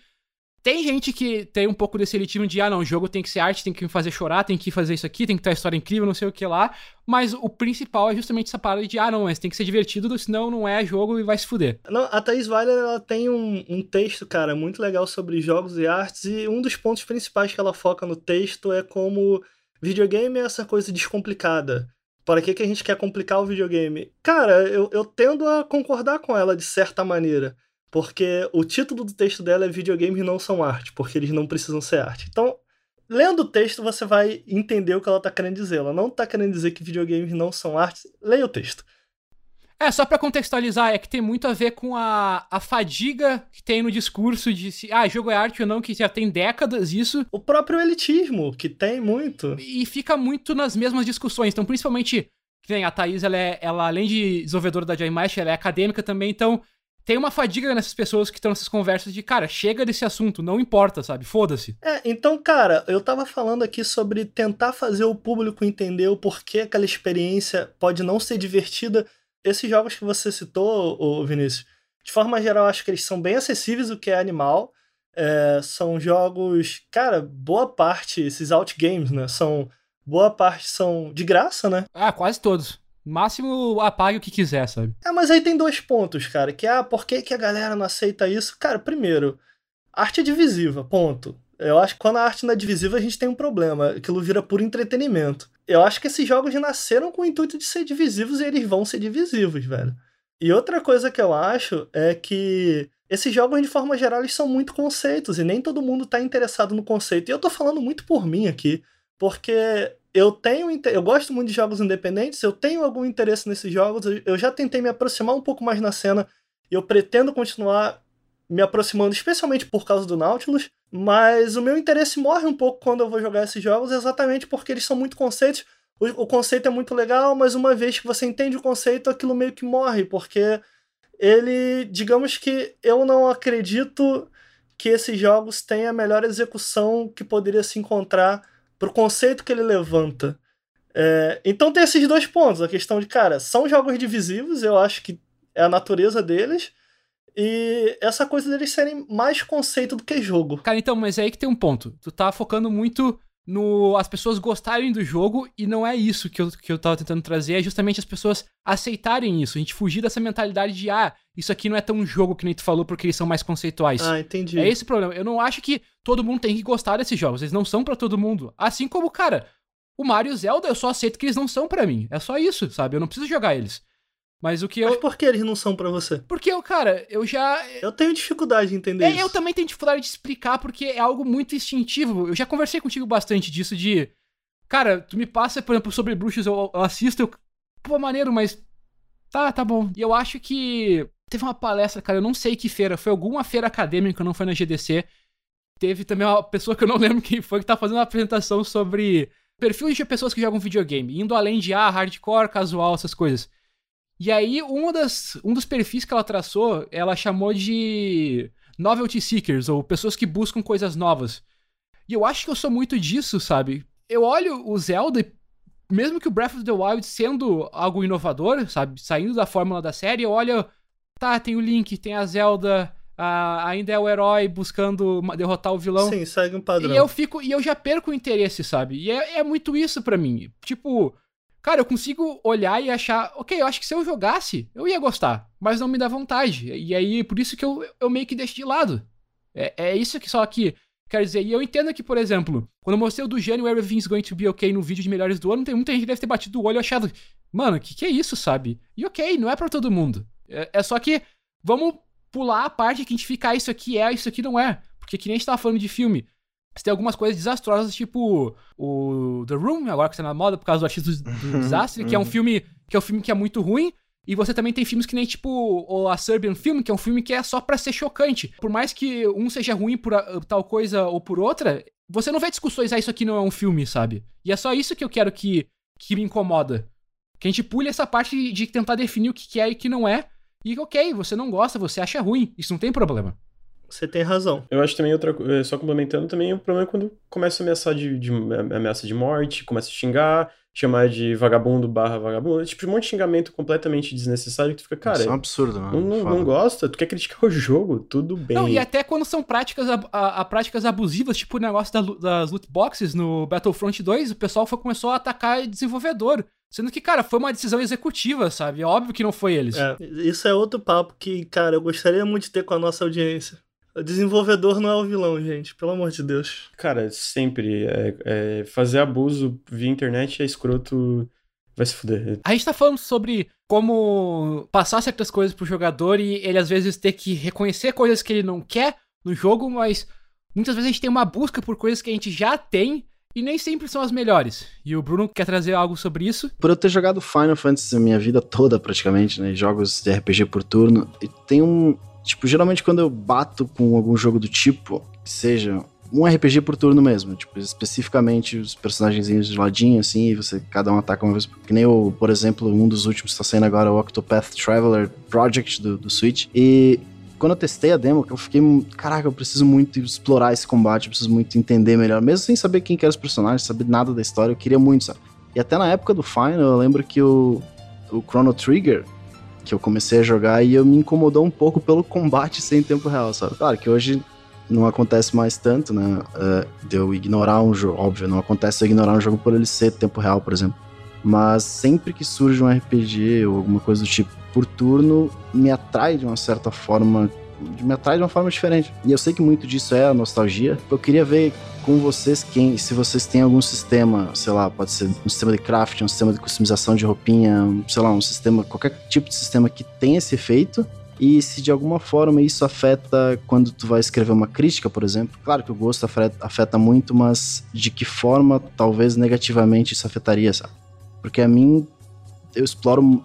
Speaker 1: tem gente que tem um pouco desse elitismo de, ah, não, o jogo tem que ser arte, tem que me fazer chorar, tem que fazer isso aqui, tem que ter uma história incrível, não sei o que lá. Mas o principal é justamente essa parada de, ah, não, mas tem que ser divertido, senão não é jogo e vai se fuder.
Speaker 2: Não, a Thaís Weiler, ela tem um, um texto, cara, muito legal sobre jogos e artes, e um dos pontos principais que ela foca no texto é como videogame é essa coisa descomplicada. Para que, que a gente quer complicar o videogame? Cara, eu, eu tendo a concordar com ela de certa maneira. Porque o título do texto dela é Videogames não são arte, porque eles não precisam ser arte. Então, lendo o texto, você vai entender o que ela está querendo dizer. Ela não está querendo dizer que videogames não são arte. Leia o texto.
Speaker 1: É, só para contextualizar, é que tem muito a ver com a, a fadiga que tem no discurso de se, ah, jogo é arte ou não, que já tem décadas isso.
Speaker 2: O próprio elitismo, que tem muito.
Speaker 1: E fica muito nas mesmas discussões. Então, principalmente, que nem a Thaís, ela, é, ela além de desenvolvedora da Joymaster, ela é acadêmica também, então tem uma fadiga nessas pessoas que estão nessas conversas de, cara, chega desse assunto, não importa, sabe? Foda-se.
Speaker 2: É, então, cara, eu tava falando aqui sobre tentar fazer o público entender o porquê aquela experiência pode não ser divertida. Esses jogos que você citou, ô Vinícius, de forma geral, acho que eles são bem acessíveis, o que é animal. É, são jogos, cara, boa parte, esses outgames, né? São. Boa parte são de graça, né?
Speaker 1: Ah, quase todos. Máximo apague o que quiser, sabe?
Speaker 2: É, mas aí tem dois pontos, cara. Que é, ah, por que, que a galera não aceita isso? Cara, primeiro, arte é divisiva, ponto. Eu acho que quando a arte não é divisiva, a gente tem um problema. Aquilo vira puro entretenimento. Eu acho que esses jogos nasceram com o intuito de ser divisivos e eles vão ser divisivos, velho. E outra coisa que eu acho é que esses jogos, de forma geral, eles são muito conceitos e nem todo mundo tá interessado no conceito. E eu tô falando muito por mim aqui, porque eu tenho eu gosto muito de jogos independentes, eu tenho algum interesse nesses jogos, eu já tentei me aproximar um pouco mais na cena eu pretendo continuar me aproximando, especialmente por causa do Nautilus, mas o meu interesse morre um pouco quando eu vou jogar esses jogos, exatamente porque eles são muito conceitos. O, o conceito é muito legal, mas uma vez que você entende o conceito, aquilo meio que morre, porque ele, digamos que eu não acredito que esses jogos tenham a melhor execução que poderia se encontrar pro conceito que ele levanta. É, então tem esses dois pontos. A questão de, cara, são jogos divisivos, eu acho que é a natureza deles. E essa coisa deles serem mais conceito do que jogo.
Speaker 1: Cara, então, mas é aí que tem um ponto. Tu tá focando muito no as pessoas gostarem do jogo e não é isso que eu, que eu tava tentando trazer, é justamente as pessoas aceitarem isso, a gente fugir dessa mentalidade de ah, isso aqui não é tão jogo que nem tu falou porque eles são mais conceituais.
Speaker 2: Ah, entendi.
Speaker 1: É esse o problema. Eu não acho que todo mundo tem que gostar desses jogos, eles não são para todo mundo. Assim como, cara, o Mario e o Zelda, eu só aceito que eles não são para mim. É só isso, sabe? Eu não preciso jogar eles. Mas o que eu.
Speaker 2: Mas por que eles não são para você?
Speaker 1: Porque eu, cara, eu já.
Speaker 2: Eu tenho dificuldade de entender
Speaker 1: é,
Speaker 2: isso.
Speaker 1: Eu também tenho dificuldade de explicar porque é algo muito instintivo. Eu já conversei contigo bastante disso de. Cara, tu me passa, por exemplo, sobre bruxos, eu, eu assisto, eu. Pô, maneiro, mas. Tá, tá bom. E eu acho que. Teve uma palestra, cara, eu não sei que feira, foi alguma feira acadêmica, não foi na GDC. Teve também uma pessoa que eu não <laughs> lembro quem foi, que tá fazendo uma apresentação sobre perfil de pessoas que jogam videogame, indo além de ah, hardcore, casual, essas coisas. E aí, um, das, um dos perfis que ela traçou, ela chamou de novelty seekers, ou pessoas que buscam coisas novas. E eu acho que eu sou muito disso, sabe? Eu olho o Zelda, mesmo que o Breath of the Wild sendo algo inovador, sabe? Saindo da fórmula da série, eu olho, tá, tem o Link, tem a Zelda, ainda é o herói buscando derrotar o vilão.
Speaker 2: Sim, segue um padrão.
Speaker 1: E eu fico, e eu já perco o interesse, sabe? E é, é muito isso para mim. Tipo, Cara, eu consigo olhar e achar, ok, eu acho que se eu jogasse, eu ia gostar, mas não me dá vontade. E aí, por isso que eu, eu meio que deixo de lado. É, é isso que só que. Quer dizer, e eu entendo que, por exemplo, quando eu mostrei o do Gênio Everything's Going to Be Okay no vídeo de melhores do ano, tem muita gente que deve ter batido o olho e achado, mano, o que, que é isso, sabe? E ok, não é para todo mundo. É, é, só que vamos pular a parte que a gente fica, ah, isso aqui é, isso aqui não é. Porque que nem a gente tava falando de filme. Você tem algumas coisas desastrosas, tipo o The Room, agora que está na moda por causa do artista do, <laughs> do desastre, que é um uhum. filme que é um filme que é muito ruim. E você também tem filmes que nem, tipo, o A Serbian Film, que é um filme que é só pra ser chocante. Por mais que um seja ruim por tal coisa ou por outra, você não vê discussões, ah, isso aqui não é um filme, sabe? E é só isso que eu quero que, que me incomoda. Que a gente pule essa parte de tentar definir o que é e o que não é. E ok, você não gosta, você acha ruim. Isso não tem problema.
Speaker 2: Você tem razão.
Speaker 3: Eu acho também outra coisa, só complementando também, o problema é quando começa a ameaçar de, de ameaça de morte, começa a xingar, chamar de vagabundo barra vagabundo, tipo, um monte de xingamento completamente desnecessário que tu fica, cara. Isso
Speaker 4: é um absurdo, né?
Speaker 3: Não, não, não, gosta, tu quer criticar o jogo, tudo bem. Não,
Speaker 1: e até quando são práticas, a, a, a práticas abusivas, tipo o negócio da, das loot boxes no Battlefront 2, o pessoal foi, começou a atacar desenvolvedor. Sendo que, cara, foi uma decisão executiva, sabe? É óbvio que não foi eles.
Speaker 2: É, isso é outro papo que, cara, eu gostaria muito de ter com a nossa audiência. O desenvolvedor não é o vilão, gente, pelo amor de Deus.
Speaker 3: Cara, sempre. É, é fazer abuso via internet é escroto. Vai se fuder.
Speaker 1: A gente tá falando sobre como passar certas coisas pro jogador e ele às vezes ter que reconhecer coisas que ele não quer no jogo, mas muitas vezes a gente tem uma busca por coisas que a gente já tem e nem sempre são as melhores. E o Bruno quer trazer algo sobre isso?
Speaker 4: Por eu ter jogado Final Fantasy a minha vida toda, praticamente, né? Jogos de RPG por turno, e tem um, Tipo, geralmente quando eu bato com algum jogo do tipo, seja um RPG por turno mesmo, tipo, especificamente os personagens de ladinho, assim, e você, cada um ataca uma vez. Que nem o, por exemplo, um dos últimos que tá saindo agora, o Octopath Traveler Project do, do Switch. E quando eu testei a demo, eu fiquei, caraca, eu preciso muito explorar esse combate, eu preciso muito entender melhor, mesmo sem saber quem que eram os personagens, saber nada da história, eu queria muito, sabe? E até na época do Final, eu lembro que o, o Chrono Trigger, que eu comecei a jogar e eu me incomodou um pouco pelo combate sem tempo real, sabe? Claro que hoje não acontece mais tanto, né? Uh, de eu ignorar um jogo, óbvio, não acontece eu ignorar um jogo por ele ser tempo real, por exemplo. Mas sempre que surge um RPG ou alguma coisa do tipo por turno, me atrai de uma certa forma me atrai de uma forma diferente. E eu sei que muito disso é a nostalgia. Eu queria ver com vocês quem, se vocês têm algum sistema, sei lá, pode ser um sistema de craft, um sistema de customização de roupinha, sei lá, um sistema, qualquer tipo de sistema que tenha esse efeito. E se de alguma forma isso afeta quando tu vai escrever uma crítica, por exemplo. Claro que o gosto afeta, afeta muito, mas de que forma talvez negativamente isso afetaria, sabe? Porque a mim, eu exploro,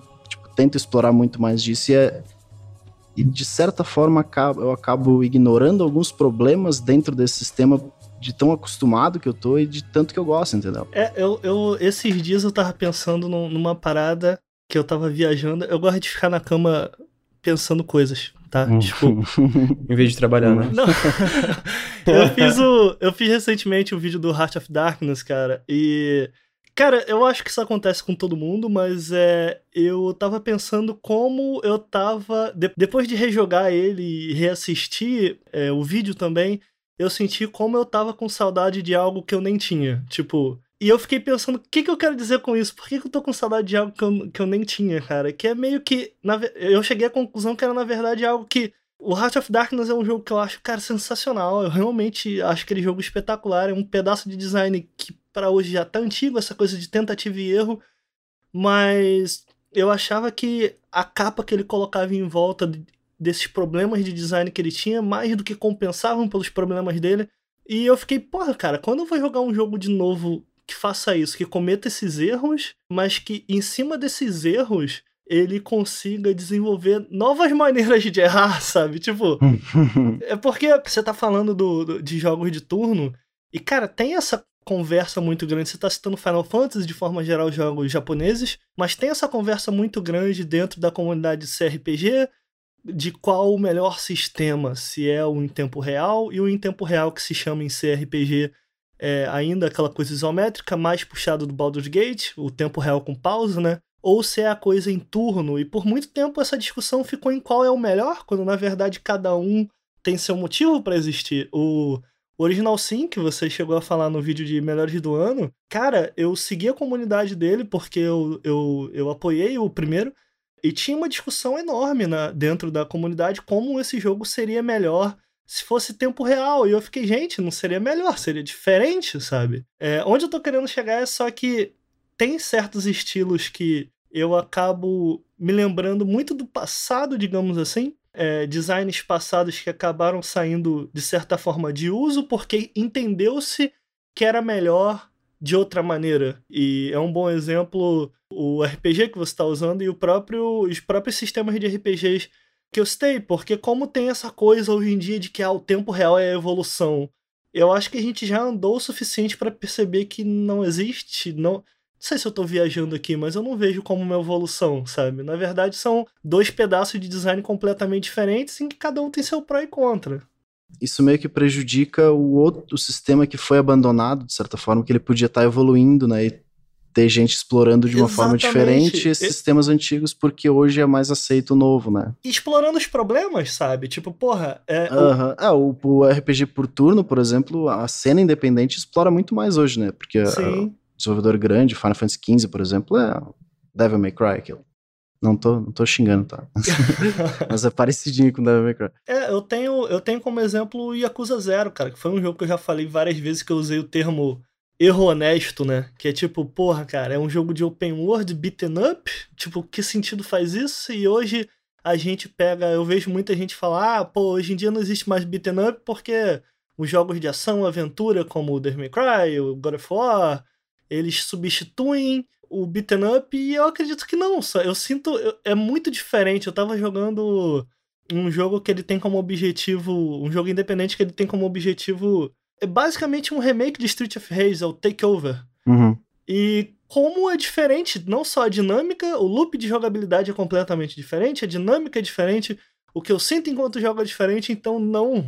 Speaker 4: tento explorar muito mais disso e é, e de certa forma eu acabo ignorando alguns problemas dentro desse sistema de tão acostumado que eu tô e de tanto que eu gosto, entendeu?
Speaker 2: É, eu, eu esses dias eu tava pensando numa parada que eu tava viajando. Eu gosto de ficar na cama pensando coisas, tá? Hum. Desculpa. <laughs>
Speaker 3: em vez de trabalhar, né?
Speaker 2: Não. <laughs> eu fiz o eu fiz recentemente o vídeo do Heart of Darkness, cara, e Cara, eu acho que isso acontece com todo mundo, mas é, eu tava pensando como eu tava. De, depois de rejogar ele e reassistir é, o vídeo também, eu senti como eu tava com saudade de algo que eu nem tinha. Tipo. E eu fiquei pensando, o que, que eu quero dizer com isso? Por que, que eu tô com saudade de algo que eu, que eu nem tinha, cara? Que é meio que. Na, eu cheguei à conclusão que era, na verdade, algo que. O Heart of Darkness é um jogo que eu acho, cara, sensacional. Eu realmente acho aquele jogo espetacular. É um pedaço de design que para hoje já tá antigo, essa coisa de tentativa e erro, mas eu achava que a capa que ele colocava em volta desses problemas de design que ele tinha, mais do que compensavam pelos problemas dele. E eu fiquei, porra, cara, quando eu vou jogar um jogo de novo que faça isso, que cometa esses erros, mas que em cima desses erros ele consiga desenvolver novas maneiras de errar, <laughs> sabe? Tipo, <laughs> é porque você tá falando do, do, de jogos de turno, e cara, tem essa conversa muito grande. Você está citando Final Fantasy, de forma geral, jogos japoneses, mas tem essa conversa muito grande dentro da comunidade de CRPG de qual o melhor sistema, se é o em tempo real e o em tempo real que se chama em CRPG é ainda aquela coisa isométrica, mais puxado do Baldur's Gate, o tempo real com pausa, né? Ou se é a coisa em turno. E por muito tempo essa discussão ficou em qual é o melhor, quando na verdade cada um tem seu motivo para existir. O Original Sim, que você chegou a falar no vídeo de Melhores do Ano, cara, eu segui a comunidade dele porque eu, eu, eu apoiei o primeiro e tinha uma discussão enorme na, dentro da comunidade como esse jogo seria melhor se fosse tempo real. E eu fiquei, gente, não seria melhor, seria diferente, sabe? É, onde eu tô querendo chegar é só que tem certos estilos que eu acabo me lembrando muito do passado, digamos assim, é, designs passados que acabaram saindo de certa forma de uso porque entendeu-se que era melhor de outra maneira. E é um bom exemplo o RPG que você está usando e o próprio, os próprios sistemas de RPGs que eu citei, porque como tem essa coisa hoje em dia de que ah, o tempo real é a evolução, eu acho que a gente já andou o suficiente para perceber que não existe, não sei se eu tô viajando aqui, mas eu não vejo como uma evolução, sabe? Na verdade, são dois pedaços de design completamente diferentes em que cada um tem seu pró e contra.
Speaker 4: isso meio que prejudica o outro o sistema que foi abandonado, de certa forma, que ele podia estar tá evoluindo, né? E ter gente explorando de uma Exatamente. forma diferente esses e... sistemas antigos, porque hoje é mais aceito o novo, né?
Speaker 2: Explorando os problemas, sabe? Tipo, porra. É,
Speaker 4: uh -huh. o... Ah, o, o, RPG por turno, por exemplo, a cena independente explora muito mais hoje, né? Porque o desenvolvedor grande, Final Fantasy XV, por exemplo, é Devil May Cry, aquilo. Não tô, não tô xingando, tá? <laughs> Mas é parecidinho com Devil May Cry.
Speaker 2: É, eu tenho, eu tenho como exemplo o Yakuza Zero, cara, que foi um jogo que eu já falei várias vezes que eu usei o termo erro honesto, né? Que é tipo, porra, cara, é um jogo de open world, beaten up? Tipo, que sentido faz isso? E hoje a gente pega, eu vejo muita gente falar, ah, pô, hoje em dia não existe mais beaten up porque os jogos de ação, aventura, como o Devil May Cry, o God of War, eles substituem o beaten up e eu acredito que não. Eu sinto. É muito diferente. Eu tava jogando um jogo que ele tem como objetivo. Um jogo independente que ele tem como objetivo. É basicamente um remake de Street of Rage, é o Takeover.
Speaker 4: Uhum.
Speaker 2: E como é diferente, não só a dinâmica, o loop de jogabilidade é completamente diferente, a dinâmica é diferente, o que eu sinto enquanto jogo é diferente, então não.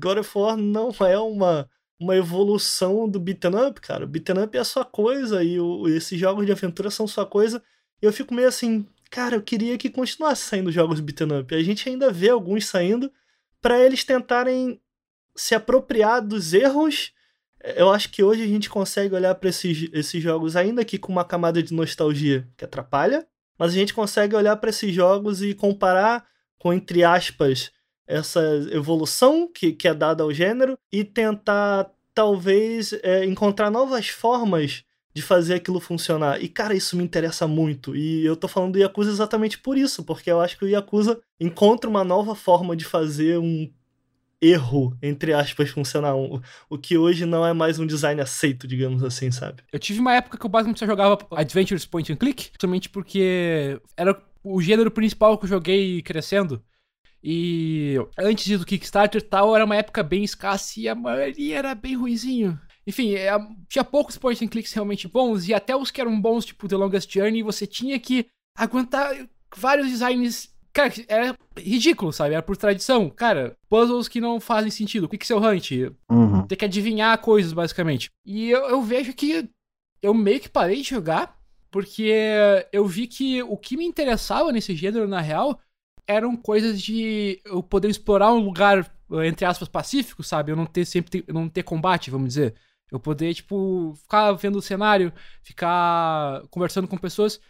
Speaker 2: God of War não é uma uma evolução do beat'em up, cara. Beat'em up é a sua coisa e o, esses jogos de aventura são sua coisa. E eu fico meio assim, cara, eu queria que continuasse saindo jogos beat'em up. A gente ainda vê alguns saindo para eles tentarem se apropriar dos erros. Eu acho que hoje a gente consegue olhar para esses, esses jogos ainda que com uma camada de nostalgia que atrapalha, mas a gente consegue olhar para esses jogos e comparar com entre aspas essa evolução que, que é dada ao gênero e tentar, talvez, é, encontrar novas formas de fazer aquilo funcionar. E, cara, isso me interessa muito. E eu tô falando do Yakuza exatamente por isso, porque eu acho que o Yakuza encontra uma nova forma de fazer um erro, entre aspas, funcionar. Um, o que hoje não é mais um design aceito, digamos assim, sabe?
Speaker 1: Eu tive uma época que eu basicamente só jogava Adventures Point and Click, somente porque era o gênero principal que eu joguei crescendo. E antes do Kickstarter tal, era uma época bem escassa e a maioria era bem ruizinho. Enfim, é, tinha poucos point and clicks realmente bons, e até os que eram bons, tipo The Longest Journey, você tinha que aguentar vários designs. Cara, era ridículo, sabe? Era por tradição. Cara, puzzles que não fazem sentido. Pixel Hunt.
Speaker 4: Uhum.
Speaker 1: Ter que adivinhar coisas, basicamente. E eu, eu vejo que eu meio que parei de jogar, porque eu vi que o que me interessava nesse gênero, na real, eram coisas de eu poder explorar um lugar, entre aspas, pacífico, sabe? Eu não ter sempre eu não ter combate, vamos dizer. Eu poder, tipo, ficar vendo o cenário, ficar conversando com pessoas.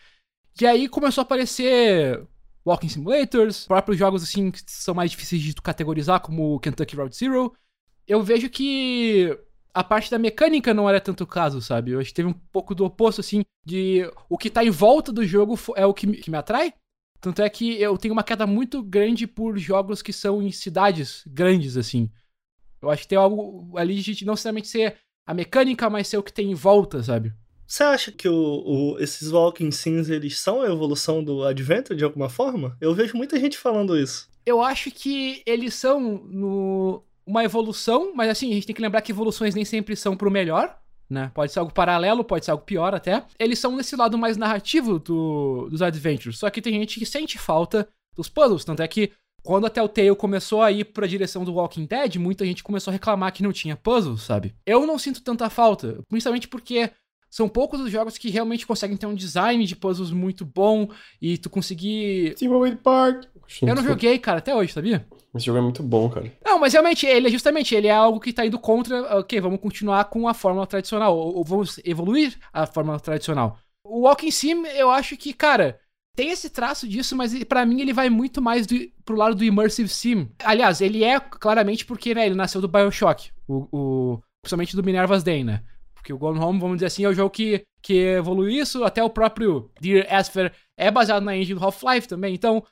Speaker 1: E aí começou a aparecer Walking Simulators, próprios jogos assim que são mais difíceis de categorizar, como Kentucky Route Zero. Eu vejo que a parte da mecânica não era tanto o caso, sabe? Eu acho que teve um pouco do oposto, assim, de o que tá em volta do jogo é o que me, que me atrai. Tanto é que eu tenho uma queda muito grande por jogos que são em cidades grandes, assim. Eu acho que tem algo ali de não necessariamente ser a mecânica, mas ser o que tem em volta, sabe?
Speaker 2: Você acha que o, o, esses Walking Sims eles são a evolução do Adventure de alguma forma? Eu vejo muita gente falando isso.
Speaker 1: Eu acho que eles são no, uma evolução, mas assim, a gente tem que lembrar que evoluções nem sempre são pro melhor né? Pode ser algo paralelo, pode ser algo pior até. Eles são nesse lado mais narrativo do, dos adventures. Só que tem gente que sente falta dos puzzles. Tanto é que quando a Telltale começou a ir pra direção do Walking Dead, muita gente começou a reclamar que não tinha puzzles, sabe? Eu não sinto tanta falta, principalmente porque são poucos os jogos que realmente conseguem ter um design de puzzles muito bom e tu conseguir.
Speaker 3: Steamboat Park.
Speaker 1: Eu não joguei, cara, até hoje, sabia?
Speaker 3: Esse jogo é muito bom, cara.
Speaker 1: Não, mas realmente, ele é justamente, ele é algo que tá indo contra, ok, vamos continuar com a fórmula tradicional, ou, ou vamos evoluir a fórmula tradicional. O Walking Sim, eu acho que, cara, tem esse traço disso, mas para mim ele vai muito mais do, pro lado do Immersive Sim. Aliás, ele é claramente porque, né, ele nasceu do Bioshock, o, o, principalmente do Minerva's Day, né? Porque o Gone Home, vamos dizer assim, é o jogo que, que evoluiu isso, até o próprio Dear Esper é baseado na engine do Half-Life também, então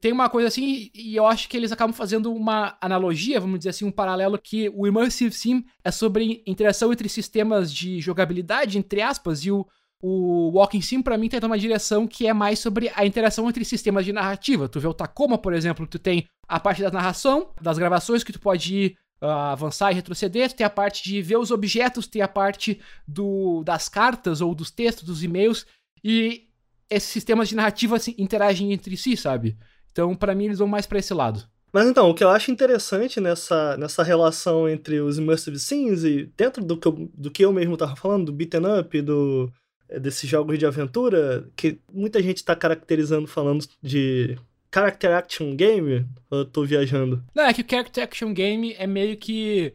Speaker 1: tem uma coisa assim, e eu acho que eles acabam fazendo uma analogia, vamos dizer assim, um paralelo, que o Immersive Sim é sobre interação entre sistemas de jogabilidade, entre aspas, e o, o Walking Sim, para mim, tem uma direção que é mais sobre a interação entre sistemas de narrativa. Tu vê o Tacoma, por exemplo, tu tem a parte da narração, das gravações, que tu pode ir uh, avançar e retroceder, tem a parte de ver os objetos, tem a parte do, das cartas ou dos textos, dos e-mails, e esses sistemas de narrativa assim, interagem entre si, sabe? Então, para mim, eles vão mais para esse lado.
Speaker 2: Mas então, o que eu acho interessante nessa, nessa relação entre os immersive scenes e dentro do que eu, do que eu mesmo tava falando, do beaten up, do, desses jogos de aventura, que muita gente tá caracterizando falando de character action game, eu tô viajando.
Speaker 1: Não, é que o character action game é meio que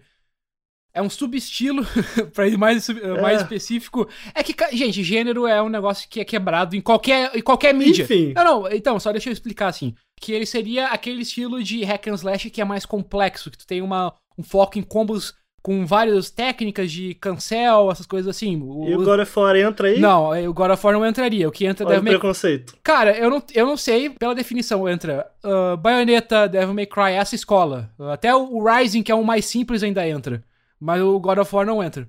Speaker 1: é um subestilo, <laughs> pra ir mais, é. mais específico. É que, gente, gênero é um negócio que é quebrado em qualquer, em qualquer mídia.
Speaker 2: Enfim.
Speaker 1: Não, não, então, só deixa eu explicar assim. Que ele seria aquele estilo de hack and slash que é mais complexo, que tu tem uma, um foco em combos com várias técnicas de cancel, essas coisas assim.
Speaker 2: O, e o God of War entra aí?
Speaker 1: Não, o God of War não entraria. O que entra
Speaker 2: Olha Devil May preconceito.
Speaker 1: Cara, eu não, eu não sei, pela definição, entra uh, Bayonetta, Devil May Cry, essa escola. Até o Rising, que é o mais simples, ainda entra. Mas o God of War não entra.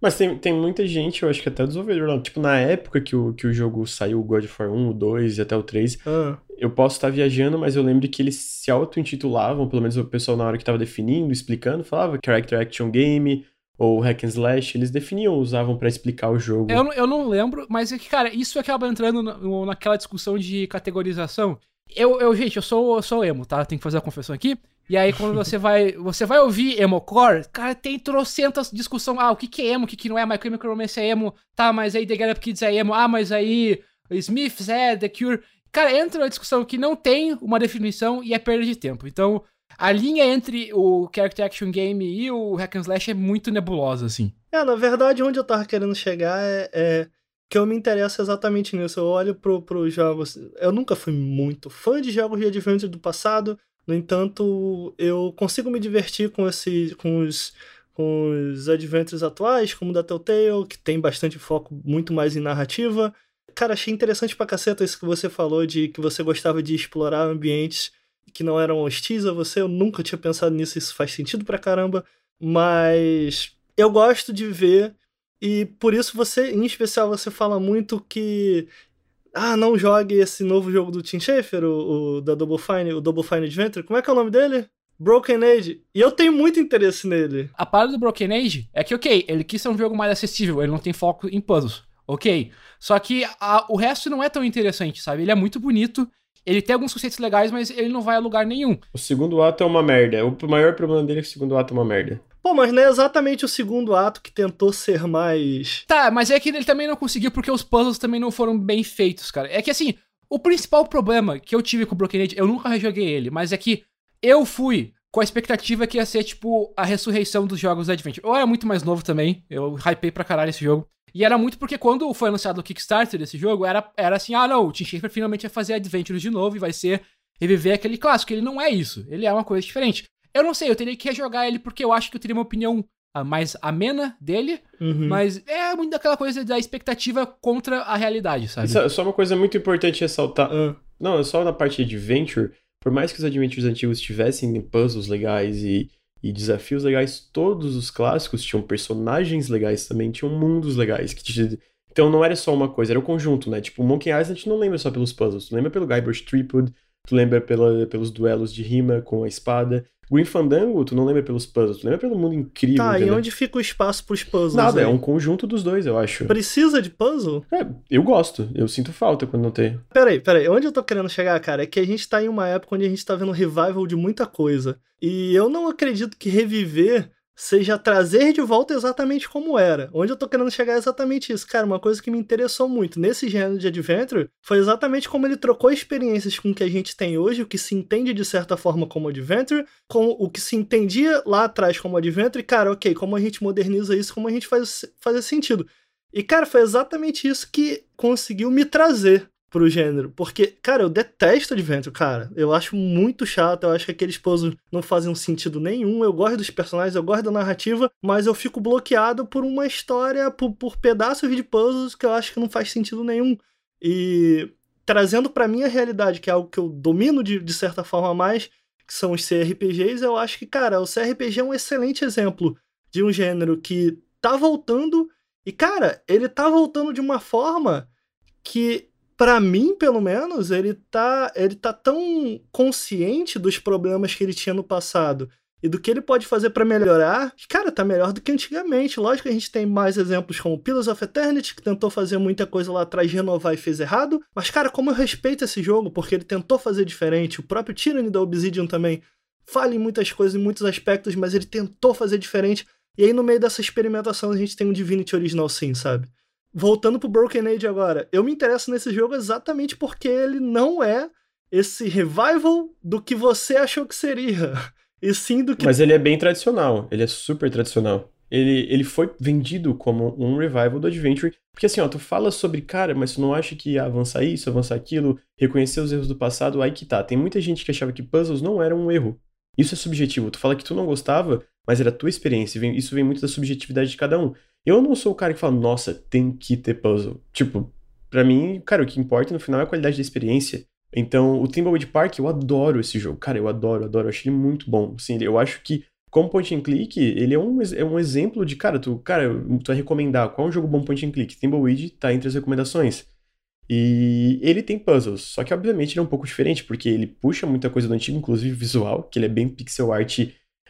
Speaker 3: Mas tem, tem muita gente, eu acho que até desenvolvedor, tipo, na época que o, que o jogo saiu, o God of War 1, o 2 e até o 3,
Speaker 2: ah.
Speaker 3: eu posso estar viajando, mas eu lembro que eles se auto-intitulavam, pelo menos o pessoal na hora que estava definindo, explicando, falava Character Action Game ou Hack and Slash, eles definiam, usavam para explicar o jogo.
Speaker 1: Eu, eu não lembro, mas é que, cara, isso acaba entrando no, naquela discussão de categorização. Eu, eu gente, eu sou, eu sou emo, tá? Tenho que fazer a confissão aqui. E aí, quando você <laughs> vai você vai ouvir emocore, cara, tem trocentas discussão. Ah, o que, que é emo, o que, que não é? My Chemical Romance é emo. Tá, mas aí The Get Up Kids é emo. Ah, mas aí Smiths é The Cure. Cara, entra uma discussão que não tem uma definição e é perda de tempo. Então, a linha entre o Character Action Game e o Hack and Slash é muito nebulosa, assim.
Speaker 2: É, na verdade, onde eu tava querendo chegar é, é que eu me interesso exatamente nisso. Eu olho pro, pro jogos. Eu nunca fui muito fã de jogos de adventure do passado. No entanto, eu consigo me divertir com, esse, com, os, com os adventures atuais, como o da Telltale, que tem bastante foco muito mais em narrativa. Cara, achei interessante pra caceta isso que você falou de que você gostava de explorar ambientes que não eram hostis a você. Eu nunca tinha pensado nisso, isso faz sentido pra caramba. Mas eu gosto de ver e por isso você, em especial, você fala muito que ah, não jogue esse novo jogo do Tim Schafer, o, o, da Double Fine, o Double Fine Adventure. Como é que é o nome dele? Broken Age. E eu tenho muito interesse nele.
Speaker 1: A parada do Broken Age é que, ok, ele quis ser um jogo mais acessível, ele não tem foco em puzzles. Ok. Só que a, o resto não é tão interessante, sabe? Ele é muito bonito, ele tem alguns conceitos legais, mas ele não vai a lugar nenhum.
Speaker 3: O segundo ato é uma merda. O maior problema dele é que o segundo ato é uma merda.
Speaker 2: Pô, mas não é exatamente o segundo ato que tentou ser mais.
Speaker 1: Tá, mas é que ele também não conseguiu porque os puzzles também não foram bem feitos, cara. É que assim, o principal problema que eu tive com o Broken Age, eu nunca rejoguei ele, mas é que eu fui com a expectativa que ia ser, tipo, a ressurreição dos jogos da Adventure. Eu era muito mais novo também, eu hypei pra caralho esse jogo. E era muito porque quando foi anunciado o Kickstarter desse jogo, era, era assim, ah não, o Tim Schafer finalmente vai fazer Adventures de novo e vai ser reviver aquele clássico. Ele não é isso, ele é uma coisa diferente. Eu não sei, eu teria que rejogar ele porque eu acho que eu teria uma opinião ah, mais amena dele, uhum. mas é muito daquela coisa da expectativa contra a realidade, sabe?
Speaker 3: Só, só uma coisa muito importante ressaltar. Uh. Não, só na parte de adventure, por mais que os adventures antigos tivessem puzzles legais e, e desafios legais, todos os clássicos tinham personagens legais também, tinham mundos legais. Que te... Então não era só uma coisa, era o um conjunto, né? Tipo, Monkey Island a gente não lembra só pelos puzzles, tu lembra pelo Guybrush Threepwood, tu lembra pela, pelos duelos de rima com a espada. Green Fandango, tu não lembra pelos puzzles, tu lembra pelo mundo incrível.
Speaker 2: Tá, entendeu? e onde fica o espaço pros puzzles?
Speaker 3: Nada, aí? é um conjunto dos dois, eu acho.
Speaker 2: Precisa de puzzle?
Speaker 3: É, eu gosto, eu sinto falta quando não tem.
Speaker 2: Peraí, peraí, onde eu tô querendo chegar, cara, é que a gente tá em uma época onde a gente tá vendo revival de muita coisa. E eu não acredito que reviver seja trazer de volta exatamente como era. Onde eu tô querendo chegar é exatamente isso. Cara, uma coisa que me interessou muito nesse gênero de adventure foi exatamente como ele trocou experiências com o que a gente tem hoje, o que se entende de certa forma como adventure, com o que se entendia lá atrás como adventure, e cara, ok, como a gente moderniza isso, como a gente faz fazer sentido. E cara, foi exatamente isso que conseguiu me trazer pro gênero. Porque, cara, eu detesto Adventure, cara. Eu acho muito chato, eu acho que aqueles puzzles não fazem sentido nenhum. Eu gosto dos personagens, eu gosto da narrativa, mas eu fico bloqueado por uma história, por, por pedaços de puzzles que eu acho que não faz sentido nenhum. E trazendo pra minha realidade, que é algo que eu domino de, de certa forma mais, que são os CRPGs, eu acho que, cara, o CRPG é um excelente exemplo de um gênero que tá voltando. E, cara, ele tá voltando de uma forma que para mim, pelo menos, ele tá, ele tá tão consciente dos problemas que ele tinha no passado e do que ele pode fazer para melhorar, cara, tá melhor do que antigamente. Lógico que a gente tem mais exemplos como Pillars of Eternity, que tentou fazer muita coisa lá atrás, renovar e fez errado. Mas, cara, como eu respeito esse jogo, porque ele tentou fazer diferente. O próprio Tyranny da Obsidian também falha em muitas coisas, em muitos aspectos, mas ele tentou fazer diferente. E aí, no meio dessa experimentação, a gente tem um Divinity Original sim, sabe? Voltando pro Broken Age agora, eu me interesso nesse jogo exatamente porque ele não é esse revival do que você achou que seria. <laughs> E sim do que.
Speaker 3: Mas ele é bem tradicional, ele é super tradicional. Ele, ele foi vendido como um revival do Adventure. Porque assim, ó, tu fala sobre, cara, mas tu não acha que avançar isso, avançar aquilo, reconhecer os erros do passado, aí que tá. Tem muita gente que achava que puzzles não eram um erro. Isso é subjetivo. Tu fala que tu não gostava, mas era a tua experiência. Isso vem muito da subjetividade de cada um. Eu não sou o cara que fala, nossa, tem que ter puzzle. Tipo, para mim, cara, o que importa no final é a qualidade da experiência. Então, o Thimbleweed Park, eu adoro esse jogo. Cara, eu adoro, adoro. Eu achei ele muito bom. Assim, eu acho que, como point and click, ele é um, é um exemplo de, cara, tu, cara, tu vai recomendar qual é um jogo bom point and click. Thimbleweed tá entre as recomendações. E ele tem puzzles, só que obviamente ele é um pouco diferente, porque ele puxa muita coisa do antigo, inclusive visual, que ele é bem pixel art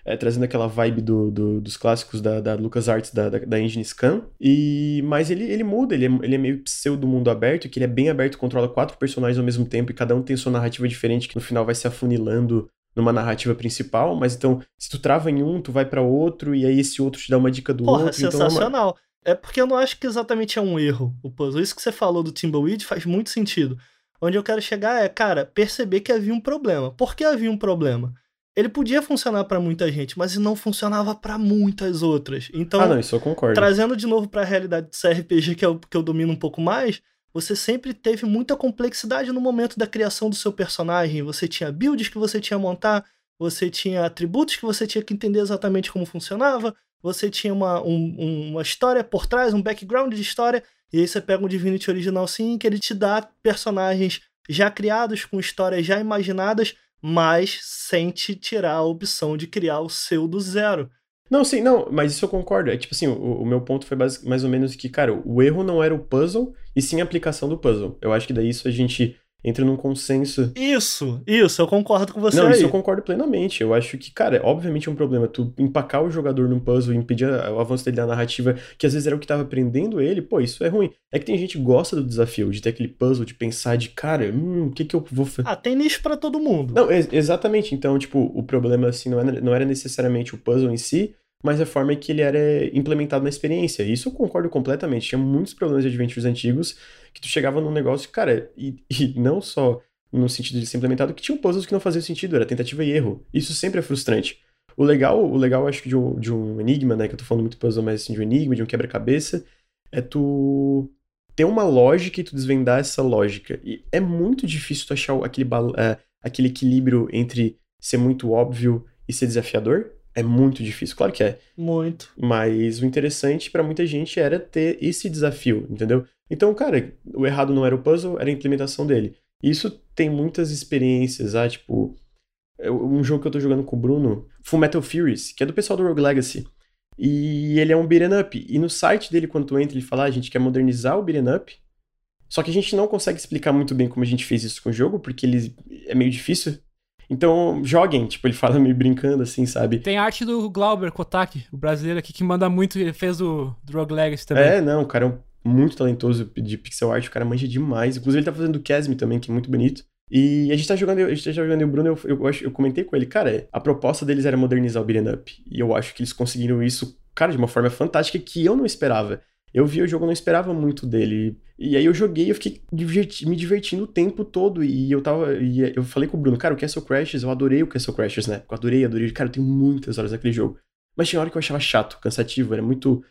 Speaker 3: é, trazendo aquela vibe do, do, dos clássicos da, da LucasArts, da, da, da engine Scan. E, mas ele, ele muda, ele é, ele é meio pseudo mundo aberto, que ele é bem aberto, controla quatro personagens ao mesmo tempo e cada um tem sua narrativa diferente, que no final vai se afunilando numa narrativa principal, mas então, se tu trava em um, tu vai para outro, e aí esse outro te dá uma dica do
Speaker 2: Porra,
Speaker 3: outro.
Speaker 2: sensacional. Então é, uma... é porque eu não acho que exatamente é um erro o puzzle. Isso que você falou do Timbleweed faz muito sentido. Onde eu quero chegar é, cara, perceber que havia um problema. Por que havia um problema? Ele podia funcionar para muita gente, mas não funcionava para muitas outras. Então,
Speaker 3: ah, não, isso eu concordo.
Speaker 2: trazendo de novo para a realidade do CRPG, que é o que eu domino um pouco mais, você sempre teve muita complexidade no momento da criação do seu personagem. Você tinha builds que você tinha montar, você tinha atributos que você tinha que entender exatamente como funcionava, você tinha uma, um, uma história por trás, um background de história, e aí você pega um Divinity original sim, que ele te dá personagens já criados, com histórias já imaginadas, mas sem te tirar a opção de criar o seu do zero.
Speaker 3: Não, sim, não, mas isso eu concordo. É tipo assim, o, o meu ponto foi mais ou menos que, cara, o erro não era o puzzle, e sim a aplicação do puzzle. Eu acho que daí isso a gente entra num consenso.
Speaker 2: Isso, isso, eu concordo com você.
Speaker 3: Não,
Speaker 2: aí.
Speaker 3: isso eu concordo plenamente. Eu acho que, cara, obviamente é um problema tu empacar o jogador num puzzle, impedir o avanço dele na narrativa, que às vezes era o que tava prendendo ele, pô, isso é ruim. É que tem gente que gosta do desafio, de ter aquele puzzle, de pensar de, cara, hum, o que que eu vou fazer?
Speaker 2: Ah, tem nicho para todo mundo.
Speaker 3: Não, ex exatamente. Então, tipo, o problema, assim, não era, não era necessariamente o puzzle em si, mas a forma que ele era implementado na experiência. Isso eu concordo completamente. Tinha muitos problemas de adventures antigos que tu chegava num negócio, cara, e, <laughs> e não só no sentido de ser implementado, que tinham puzzles que não faziam sentido, era tentativa e erro. Isso sempre é frustrante. O legal, o legal acho que de um, de um enigma, né, que eu tô falando muito puzzle, mas assim, de um enigma, de um quebra-cabeça, é tu ter uma lógica e tu desvendar essa lógica. E é muito difícil tu achar aquele, é, aquele equilíbrio entre ser muito óbvio e ser desafiador. É muito difícil, claro que é.
Speaker 2: Muito.
Speaker 3: Mas o interessante para muita gente era ter esse desafio, entendeu? Então, cara, o errado não era o puzzle, era a implementação dele. Isso tem muitas experiências, ah, tipo, um jogo que eu tô jogando com o Bruno, Full Metal Furies, que é do pessoal do Rogue Legacy. E ele é um beat'em up. E no site dele, quando tu entra, ele fala, ah, a gente quer modernizar o beat'em up, só que a gente não consegue explicar muito bem como a gente fez isso com o jogo, porque ele é meio difícil. Então, joguem, tipo, ele fala meio brincando, assim, sabe?
Speaker 1: Tem arte do Glauber Kotaki, o brasileiro aqui, que manda muito, ele fez o Rogue Legacy também.
Speaker 3: É, não, o cara é um muito talentoso de pixel art, o cara manja demais. Inclusive, ele tá fazendo o Casme também, que é muito bonito. E a gente tá jogando, a gente tá jogando e o Bruno, eu, eu, eu, eu comentei com ele, cara, a proposta deles era modernizar o beat'em up. E eu acho que eles conseguiram isso, cara, de uma forma fantástica que eu não esperava. Eu vi o jogo, não esperava muito dele. E aí eu joguei eu fiquei diverti me divertindo o tempo todo. E eu tava. E eu falei com o Bruno, cara, o Castle Crashers, eu adorei o Castle Crashers, né? Eu adorei, adorei. Cara, eu tenho muitas horas naquele jogo. Mas tinha hora que eu achava chato, cansativo, era muito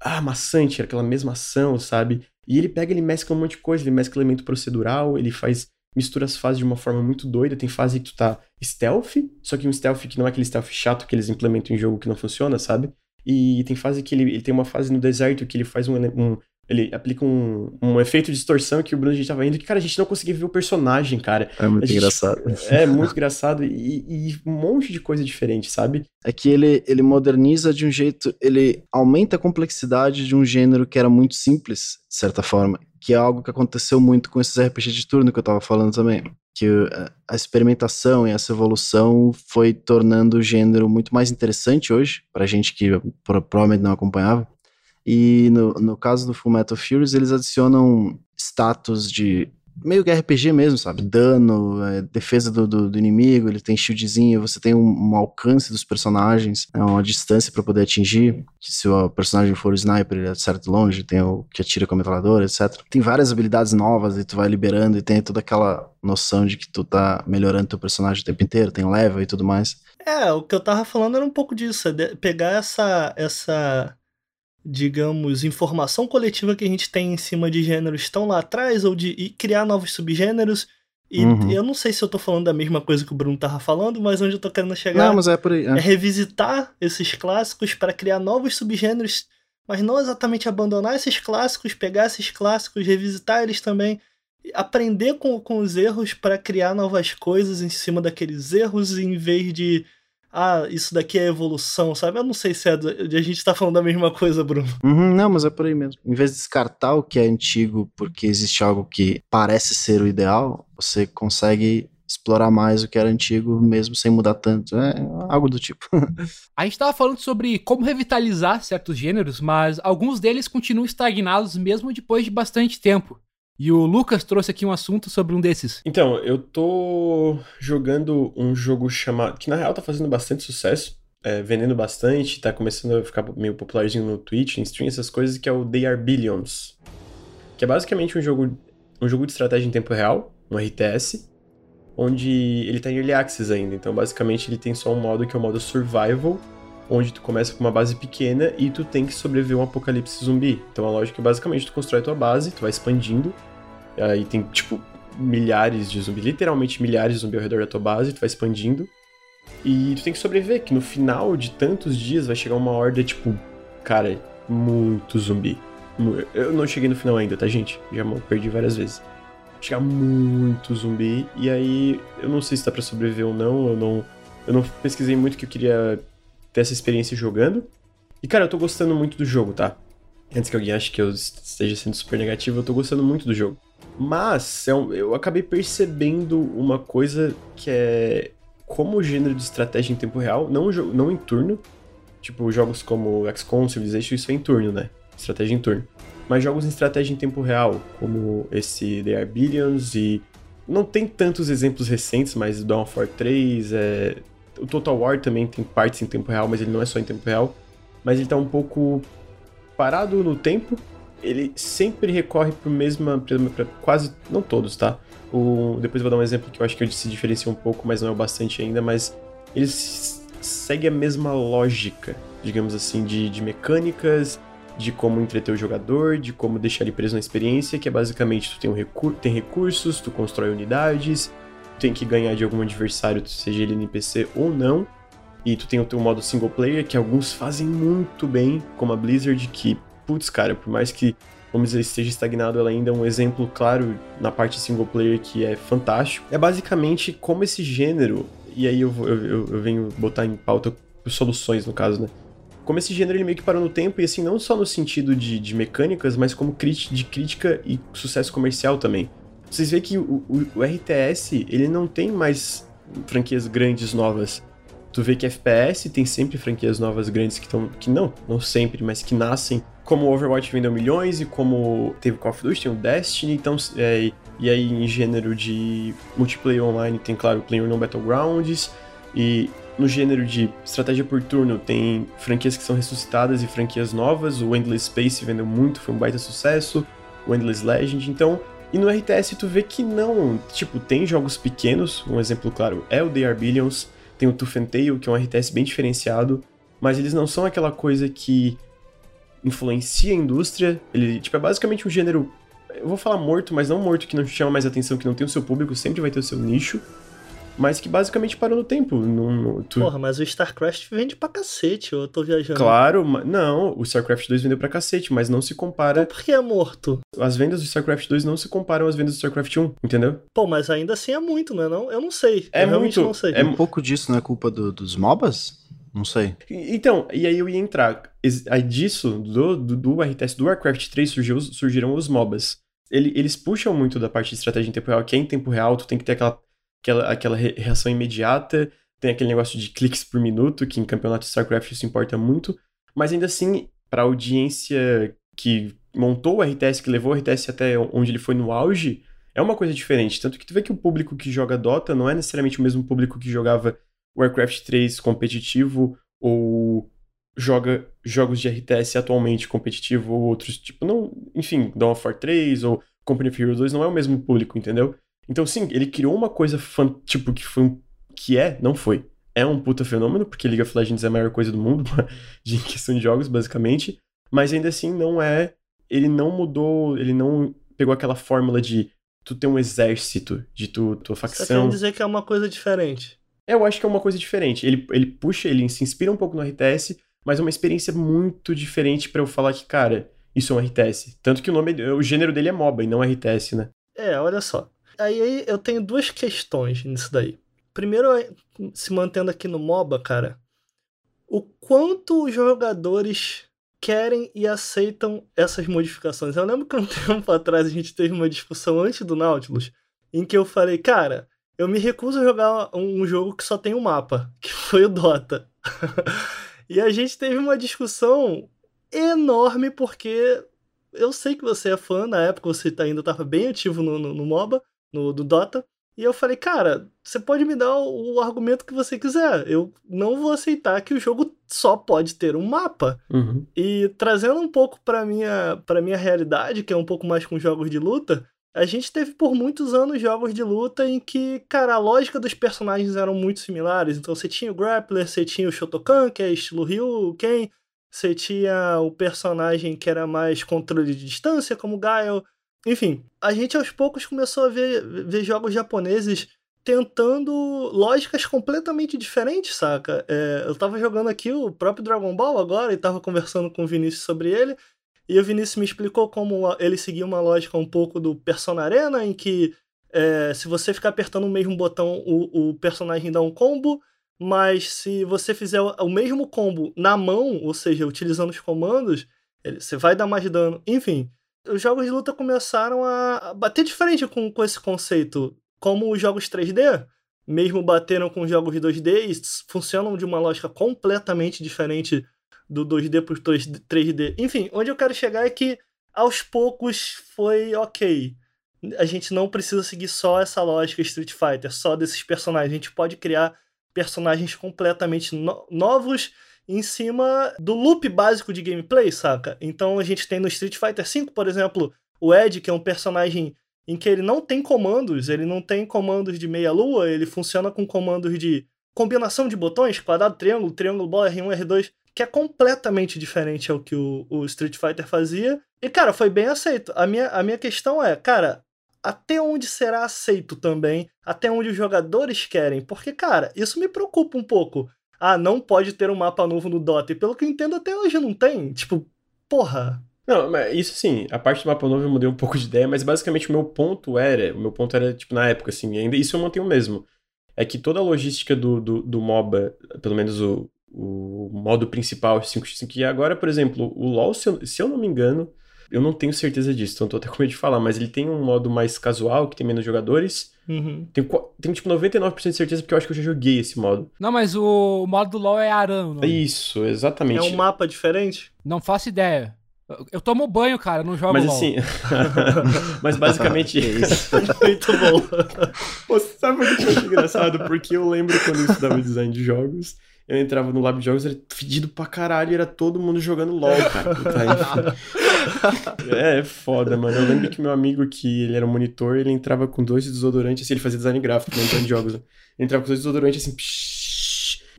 Speaker 3: ah, maçante, era aquela mesma ação, sabe? E ele pega, ele mescla um monte de coisa, ele mescla elemento procedural, ele faz mistura as fases de uma forma muito doida. Tem fase que tu tá stealth, só que um stealth que não é aquele stealth chato que eles implementam em jogo que não funciona, sabe? E tem fase que ele, ele tem uma fase no deserto que ele faz um, um ele aplica um, um efeito de distorção que o Bruno a gente tava indo, que, cara, a gente não conseguia ver o personagem, cara.
Speaker 4: É muito
Speaker 3: gente,
Speaker 4: engraçado.
Speaker 3: É, muito engraçado e, e, um monte de coisa diferente, sabe?
Speaker 4: É que ele, ele moderniza de um jeito, ele aumenta a complexidade de um gênero que era muito simples, de certa forma, que é algo que aconteceu muito com esses RPG de turno que eu tava falando também. Que a experimentação e essa evolução foi tornando o gênero muito mais interessante hoje, pra gente que provavelmente não acompanhava. E no, no caso do Full Metal Furious, eles adicionam status de meio que RPG mesmo, sabe? Dano, é, defesa do, do, do, inimigo, ele tem shieldzinho, você tem um, um alcance dos personagens, é uma distância para poder atingir. Que se o personagem for o sniper, ele acerta de longe, tem o que atira com a metralhadora, etc. Tem várias habilidades novas e tu vai liberando e tem toda aquela noção de que tu tá melhorando teu personagem o tempo inteiro, tem level e tudo mais.
Speaker 2: É, o que eu tava falando era um pouco disso, é pegar essa essa digamos, informação coletiva que a gente tem em cima de gêneros estão lá atrás, ou de criar novos subgêneros. E uhum. eu não sei se eu tô falando da mesma coisa que o Bruno tava falando, mas onde eu tô querendo chegar
Speaker 4: não, é, por aí, é.
Speaker 2: é revisitar esses clássicos para criar novos subgêneros, mas não exatamente abandonar esses clássicos, pegar esses clássicos, revisitar eles também, aprender com, com os erros para criar novas coisas em cima daqueles erros, em vez de ah, isso daqui é evolução, sabe? Eu não sei se é do, a gente tá falando da mesma coisa, Bruno.
Speaker 4: Uhum, não, mas é por aí mesmo. Em vez de descartar o que é antigo porque existe algo que parece ser o ideal, você consegue explorar mais o que era antigo, mesmo sem mudar tanto. É algo do tipo. <laughs>
Speaker 1: a gente tava falando sobre como revitalizar certos gêneros, mas alguns deles continuam estagnados mesmo depois de bastante tempo. E o Lucas trouxe aqui um assunto sobre um desses.
Speaker 3: Então, eu tô jogando um jogo chamado. que na real tá fazendo bastante sucesso, é, vendendo bastante, tá começando a ficar meio popularzinho no Twitch, em stream, essas coisas, que é o They Are Billions. Que é basicamente um jogo, um jogo de estratégia em tempo real, um RTS, onde ele tá em Early Access ainda. Então, basicamente, ele tem só um modo que é o modo Survival, onde tu começa com uma base pequena e tu tem que sobreviver um apocalipse zumbi. Então a lógica é basicamente tu constrói tua base, tu vai expandindo, aí tem tipo milhares de zumbis, literalmente milhares de zumbis ao redor da tua base, tu vai expandindo. E tu tem que sobreviver, que no final de tantos dias vai chegar uma horda, tipo, cara, muito zumbi. Eu não cheguei no final ainda, tá, gente? Já perdi várias vezes. Chegar muito zumbi, e aí eu não sei se dá pra sobreviver ou não, eu não, eu não pesquisei muito que eu queria ter essa experiência jogando. E, cara, eu tô gostando muito do jogo, tá? Antes que alguém ache que eu esteja sendo super negativo, eu tô gostando muito do jogo. Mas eu, é eu acabei percebendo uma coisa que é como o gênero de estratégia em tempo real, não, não em turno, tipo jogos como XCOM, Civilization, isso é em turno, né? Estratégia em turno. Mas jogos em estratégia em tempo real, como esse The Are Billions e... Não tem tantos exemplos recentes, mas Dawn of War 3, é, o Total War também tem partes em tempo real, mas ele não é só em tempo real. Mas ele tá um pouco parado no tempo. Ele sempre recorre pro mesmo. Pra quase. Não todos, tá? O, depois eu vou dar um exemplo que eu acho que se diferencia um pouco, mas não é o bastante ainda. Mas ele segue a mesma lógica, digamos assim, de, de mecânicas, de como entreter o jogador, de como deixar ele preso na experiência, que é basicamente tu tem, um recur tem recursos, tu constrói unidades, tem que ganhar de algum adversário, seja ele NPC ou não. E tu tem o teu modo single player, que alguns fazem muito bem, como a Blizzard, que, putz, cara, por mais que, vamos dizer, esteja estagnado, ela ainda é um exemplo claro na parte single player que é fantástico. É basicamente como esse gênero, e aí eu, eu, eu venho botar em pauta soluções no caso, né? Como esse gênero ele meio que parou no tempo, e assim, não só no sentido de, de mecânicas, mas como de crítica e sucesso comercial também. Vocês veem que o, o, o, RTS, ele não tem mais franquias grandes novas. Tu vê que FPS tem sempre franquias novas grandes que estão. que não, não sempre, mas que nascem. Como o Overwatch vendeu milhões e como teve Call of Duty, tem o Destiny, então. É, e aí em gênero de multiplayer online tem, claro, o PlayerUnknown Battlegrounds. E no gênero de estratégia por turno tem franquias que são ressuscitadas e franquias novas. O Endless Space vendeu muito, foi um baita sucesso. O Endless Legend. Então, e no RTS tu vê que não, tipo, tem jogos pequenos, um exemplo claro é o They Are Billions, tem o Tooth and Tail, que é um RTS bem diferenciado, mas eles não são aquela coisa que influencia a indústria, ele, tipo, é basicamente um gênero, eu vou falar morto, mas não morto que não chama mais atenção, que não tem o seu público, sempre vai ter o seu nicho, mas que basicamente parou no tempo. No,
Speaker 2: tu... Porra, mas o StarCraft vende pra cacete, eu tô viajando.
Speaker 3: Claro, não, o StarCraft 2 vendeu pra cacete, mas não se compara.
Speaker 2: Então por que é morto?
Speaker 3: As vendas do StarCraft 2 não se comparam às vendas do StarCraft 1, entendeu?
Speaker 2: Pô, mas ainda assim é muito, não é não? Eu não sei.
Speaker 3: É
Speaker 2: eu
Speaker 3: muito.
Speaker 2: não sei.
Speaker 4: É um pouco disso, não é culpa do, dos MOBAs? Não sei.
Speaker 3: Então, e aí eu ia entrar. Aí disso, do, do, do RTS do Warcraft 3 surgiu, surgiram os MOBAs. ele, eles puxam muito da parte de estratégia em tempo real, que é em tempo real, tu tem que ter aquela, aquela, aquela reação imediata, tem aquele negócio de cliques por minuto, que em campeonato de StarCraft isso importa muito, mas ainda assim, para a audiência que montou o RTS, que levou o RTS até onde ele foi no auge, é uma coisa diferente. Tanto que tu vê que o público que joga Dota não é necessariamente o mesmo público que jogava Warcraft 3 competitivo ou joga jogos de RTS atualmente competitivo ou outros, tipo, não, enfim, Dawn of War 3 ou Company of Heroes 2 não é o mesmo público, entendeu? Então, sim, ele criou uma coisa, fan, tipo, que foi um, que é, não foi. É um puta fenômeno, porque League of Legends é a maior coisa do mundo, <laughs> de questão de jogos, basicamente, mas ainda assim não é, ele não mudou, ele não pegou aquela fórmula de tu ter um exército, de tu, tua facção. Você quer
Speaker 2: dizer que é uma coisa diferente?
Speaker 3: Eu acho que é uma coisa diferente. Ele, ele puxa, ele se inspira um pouco no RTS, mas é uma experiência muito diferente para eu falar que, cara, isso é um RTS. Tanto que o nome, o gênero dele é MOBA e não RTS, né?
Speaker 2: É, olha só. Aí, eu tenho duas questões nisso daí. Primeiro, se mantendo aqui no MOBA, cara, o quanto os jogadores querem e aceitam essas modificações. Eu lembro que um <laughs> tempo atrás a gente teve uma discussão antes do Nautilus, em que eu falei, cara, eu me recuso a jogar um jogo que só tem um mapa, <laughs> que foi o Dota. <laughs> E a gente teve uma discussão enorme, porque eu sei que você é fã, na época você ainda estava bem ativo no, no, no, MOBA, no do Dota. E eu falei, cara, você pode me dar o, o, argumento que você quiser. Eu não vou aceitar que o jogo só pode ter um mapa.
Speaker 3: Uhum.
Speaker 2: E trazendo um pouco para minha para minha realidade, que é um pouco mais com jogos de luta, a gente teve por muitos anos jogos de luta em que, cara, a lógica dos personagens eram muito similares. Então você tinha o Grappler, você tinha o Shotokan, que é estilo Ryu, Ken, você tinha o personagem que era mais controle de distância, como Gaio. Enfim, a gente aos poucos começou a ver, ver jogos japoneses tentando lógicas completamente diferentes, saca? É, eu tava jogando aqui o próprio Dragon Ball agora e tava conversando com o Vinícius sobre ele. E o Vinícius me explicou como ele seguia uma lógica um pouco do Persona Arena, em que é, se você ficar apertando o mesmo botão, o, o personagem dá um combo, mas se você fizer o mesmo combo na mão, ou seja, utilizando os comandos, ele, você vai dar mais dano. Enfim, os jogos de luta começaram a bater diferente com, com esse conceito. Como os jogos 3D, mesmo bateram com os jogos 2D, e funcionam de uma lógica completamente diferente do 2D para 3D. Enfim, onde eu quero chegar é que aos poucos foi ok. A gente não precisa seguir só essa lógica Street Fighter, só desses personagens. A gente pode criar personagens completamente no novos em cima do loop básico de gameplay, saca? Então a gente tem no Street Fighter V, por exemplo, o Ed, que é um personagem em que ele não tem comandos, ele não tem comandos de meia-lua, ele funciona com comandos de combinação de botões, quadrado, triângulo, triângulo, bola, R1, R2 que é completamente diferente ao que o, o Street Fighter fazia. E, cara, foi bem aceito. A minha, a minha questão é, cara, até onde será aceito também? Até onde os jogadores querem? Porque, cara, isso me preocupa um pouco. Ah, não pode ter um mapa novo no Dota. E pelo que eu entendo, até hoje não tem. Tipo, porra.
Speaker 3: Não, mas isso sim, a parte do mapa novo eu mudei um pouco de ideia, mas basicamente o meu ponto era, o meu ponto era, tipo, na época, assim, ainda isso eu mantenho mesmo. É que toda a logística do, do, do MOBA, pelo menos o, o modo principal 5x5. E agora, por exemplo, o LoL, se eu, se eu não me engano, eu não tenho certeza disso, então tô até com medo de falar, mas ele tem um modo mais casual, que tem menos jogadores.
Speaker 2: Uhum.
Speaker 3: Tenho, tenho, tipo, 99% de certeza porque eu acho que eu já joguei esse modo.
Speaker 1: Não, mas o, o modo do LoL é Aran,
Speaker 3: não? Isso, exatamente. É
Speaker 2: um mapa diferente?
Speaker 1: Não faço ideia. Eu tomo banho, cara, não jogo
Speaker 3: Mas
Speaker 1: LOL.
Speaker 3: assim. <laughs> mas basicamente. <laughs>
Speaker 2: isso. <laughs> Muito bom.
Speaker 3: Pô, sabe o que eu acho engraçado? Porque eu lembro quando eu estudava design de jogos eu entrava no lab de jogos, era fedido pra caralho, era todo mundo jogando LOL, cara. é, é foda, mano. Eu lembro que meu amigo, que ele era um monitor, ele entrava com dois desodorantes, assim, ele fazia design gráfico, não de jogos. Né? Ele entrava com dois desodorantes, assim.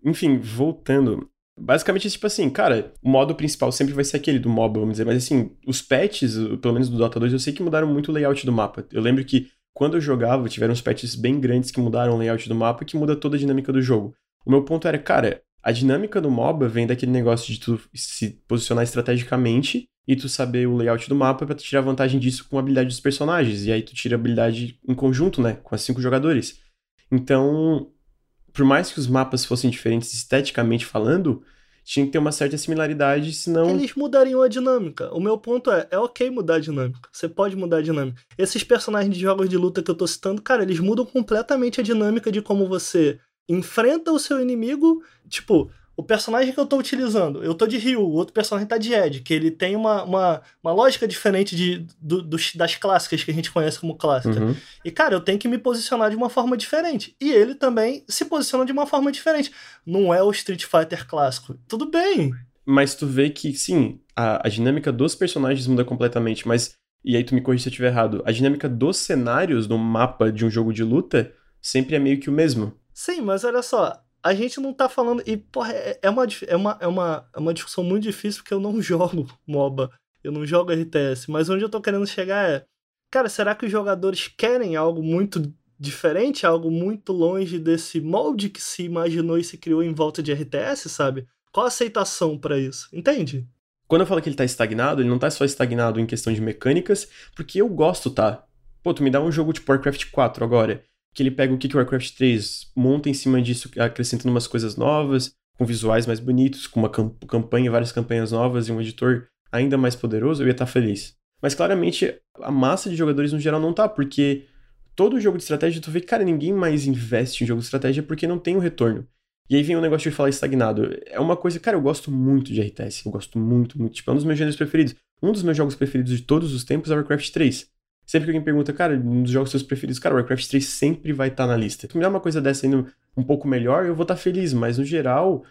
Speaker 3: Enfim, voltando. Basicamente, tipo assim, cara, o modo principal sempre vai ser aquele do MOBA, vamos dizer, mas assim, os patches, pelo menos do Dota 2, eu sei que mudaram muito o layout do mapa. Eu lembro que quando eu jogava, tiveram uns patches bem grandes que mudaram o layout do mapa e que muda toda a dinâmica do jogo. O meu ponto era, cara, a dinâmica do MOBA vem daquele negócio de tu se posicionar estrategicamente e tu saber o layout do mapa para tirar vantagem disso com a habilidade dos personagens. E aí tu tira a habilidade em conjunto, né? Com as cinco jogadores. Então, por mais que os mapas fossem diferentes esteticamente falando, tinha que ter uma certa similaridade, senão.
Speaker 2: Eles mudariam a dinâmica. O meu ponto é, é ok mudar a dinâmica. Você pode mudar a dinâmica. Esses personagens de jogos de luta que eu tô citando, cara, eles mudam completamente a dinâmica de como você enfrenta o seu inimigo. Tipo, o personagem que eu tô utilizando, eu tô de Ryu, o outro personagem tá de Ed, que ele tem uma, uma, uma lógica diferente de, do, dos, das clássicas que a gente conhece como clássica.
Speaker 3: Uhum.
Speaker 2: E, cara, eu tenho que me posicionar de uma forma diferente. E ele também se posiciona de uma forma diferente. Não é o Street Fighter clássico. Tudo bem.
Speaker 3: Mas tu vê que, sim, a, a dinâmica dos personagens muda completamente, mas. E aí tu me corrige se eu estiver errado. A dinâmica dos cenários no mapa de um jogo de luta sempre é meio que o mesmo.
Speaker 2: Sim, mas olha só, a gente não tá falando. E, porra, é, é, uma, é, uma, é, uma, é uma discussão muito difícil porque eu não <laughs> jogo MOBA. Eu não jogo RTS. Mas onde eu tô querendo chegar é. Cara, será que os jogadores querem algo muito diferente? Algo muito longe desse molde que se imaginou e se criou em volta de RTS, sabe? Qual a aceitação para isso? Entende?
Speaker 3: Quando eu falo que ele tá estagnado, ele não tá só estagnado em questão de mecânicas, porque eu gosto, tá? Pô, tu me dá um jogo tipo Warcraft 4 agora que ele pega o que, o Warcraft 3 monta em cima disso, acrescentando umas coisas novas, com visuais mais bonitos, com uma campanha, várias campanhas novas e um editor ainda mais poderoso, eu ia estar feliz. Mas claramente a massa de jogadores no geral não tá, porque todo jogo de estratégia tu vê cara, ninguém mais investe em jogo de estratégia porque não tem o um retorno. E aí vem o negócio de falar estagnado. É uma coisa, cara, eu gosto muito de RTS, eu gosto muito, muito. Tipo, é um dos meus gêneros preferidos. Um dos meus jogos preferidos de todos os tempos é Warcraft 3. Sempre que alguém pergunta, cara, um dos jogos seus preferidos, cara, Warcraft 3 sempre vai estar tá na lista. Se me dá uma coisa dessa indo um pouco melhor, eu vou estar tá feliz, mas no geral,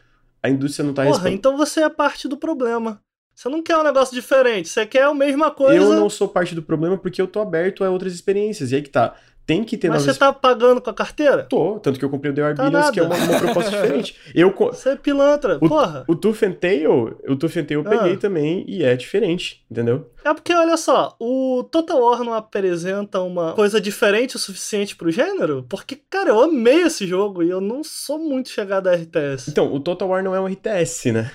Speaker 3: a indústria não tá
Speaker 2: Porra, respondendo. então você é parte do problema. Você não quer um negócio diferente, você quer a mesma coisa.
Speaker 3: Eu não sou parte do problema porque eu tô aberto a outras experiências. E aí que tá tem que ter
Speaker 2: Mas você tá pagando com a carteira?
Speaker 3: Tô, tanto que eu comprei o The Are tá Billions, que é uma, uma proposta <laughs> diferente. Eu,
Speaker 2: você é pilantra,
Speaker 3: o,
Speaker 2: porra.
Speaker 3: O Tooth and Tail, o Tooth and Tail eu peguei ah. também e é diferente, entendeu?
Speaker 2: É porque, olha só, o Total War não apresenta uma coisa diferente o suficiente pro gênero? Porque, cara, eu amei esse jogo e eu não sou muito chegado a RTS.
Speaker 3: Então, o Total War não é um RTS, né?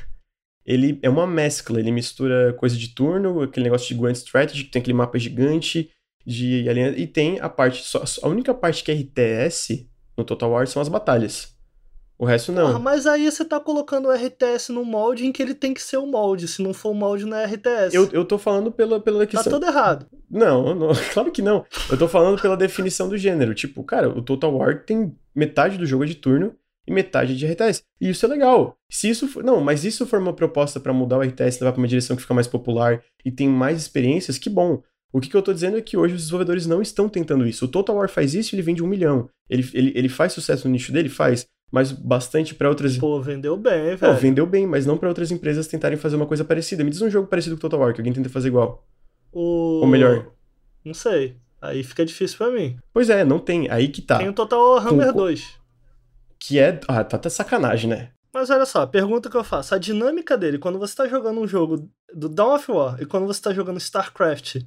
Speaker 3: Ele é uma mescla, ele mistura coisa de turno, aquele negócio de Grand Strategy, que tem aquele mapa gigante de aliança. E tem a parte. Só, a única parte que é RTS no Total War são as batalhas. O resto não.
Speaker 2: Ah, mas aí você tá colocando o RTS num molde em que ele tem que ser o molde. Se não for o molde, não é RTS.
Speaker 3: Eu, eu tô falando pela, pela
Speaker 2: questão. Tá todo errado.
Speaker 3: Não, não, <laughs> claro que não. Eu tô falando pela definição do gênero. Tipo, cara, o Total War tem metade do jogo é de turno e metade de RTS. E isso é legal. Se isso for... Não, mas isso for uma proposta para mudar o RTS, levar pra uma direção que fica mais popular e tem mais experiências, que bom. O que, que eu tô dizendo é que hoje os desenvolvedores não estão tentando isso. O Total War faz isso e ele vende um milhão. Ele, ele, ele faz sucesso no nicho dele? Faz. Mas bastante para outras.
Speaker 2: Pô, vendeu bem, velho.
Speaker 3: Não, vendeu bem, mas não para outras empresas tentarem fazer uma coisa parecida. Me diz um jogo parecido com o Total War, que alguém tenta fazer igual.
Speaker 2: O...
Speaker 3: Ou melhor.
Speaker 2: Não sei. Aí fica difícil para mim.
Speaker 3: Pois é, não tem. Aí que tá.
Speaker 2: Tem o Total Warhammer com... 2.
Speaker 3: Que é. Ah, tá até sacanagem, né?
Speaker 2: Mas olha só, a pergunta que eu faço: a dinâmica dele, quando você tá jogando um jogo do Dawn of War e quando você tá jogando StarCraft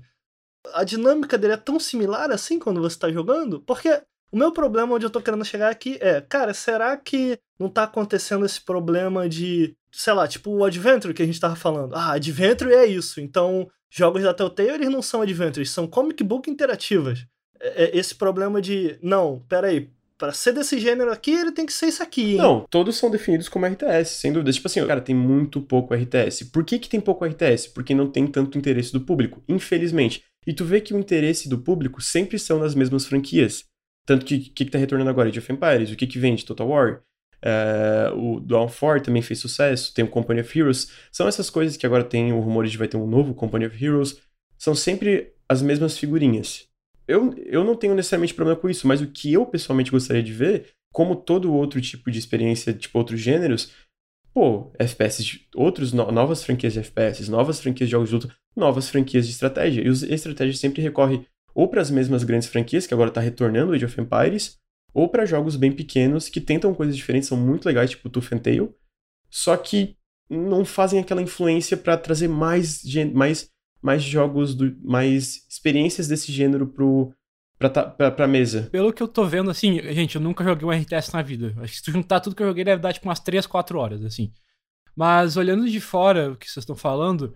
Speaker 2: a dinâmica dele é tão similar assim quando você tá jogando? Porque o meu problema onde eu tô querendo chegar aqui é, cara, será que não tá acontecendo esse problema de, sei lá, tipo o Adventure que a gente tava falando? Ah, Adventure é isso, então jogos da Telltale eles não são Adventures, são comic book interativas. É, é esse problema de, não, peraí, para ser desse gênero aqui, ele tem que ser isso aqui. Hein?
Speaker 3: Não, todos são definidos como RTS, sem dúvida. Tipo assim, cara, tem muito pouco RTS. Por que, que tem pouco RTS? Porque não tem tanto interesse do público, infelizmente. E tu vê que o interesse do público sempre são nas mesmas franquias. Tanto que o que, que tá retornando agora? Age of Empires, o que, que vende? Total War. Uh, o 4 também fez sucesso, tem o Company of Heroes. São essas coisas que agora tem o rumores de vai ter um novo Company of Heroes. São sempre as mesmas figurinhas. Eu, eu não tenho necessariamente problema com isso, mas o que eu pessoalmente gostaria de ver, como todo outro tipo de experiência, tipo outros gêneros, pô, FPS, de, outros, no, novas franquias de FPS, novas franquias de jogos de luta, novas franquias de estratégia. E a estratégia sempre recorre ou para as mesmas grandes franquias, que agora está retornando Age of Empires, ou para jogos bem pequenos que tentam coisas diferentes, são muito legais, tipo Tooth and Tail, só que não fazem aquela influência para trazer mais, mais, mais jogos, do, mais experiências desse gênero pro, pra, pra, pra mesa.
Speaker 1: Pelo que eu tô vendo, assim, gente, eu nunca joguei um RTS na vida. Acho que se tu juntar tudo que eu joguei deve dar tipo umas 3, 4 horas, assim. Mas olhando de fora o que vocês estão falando,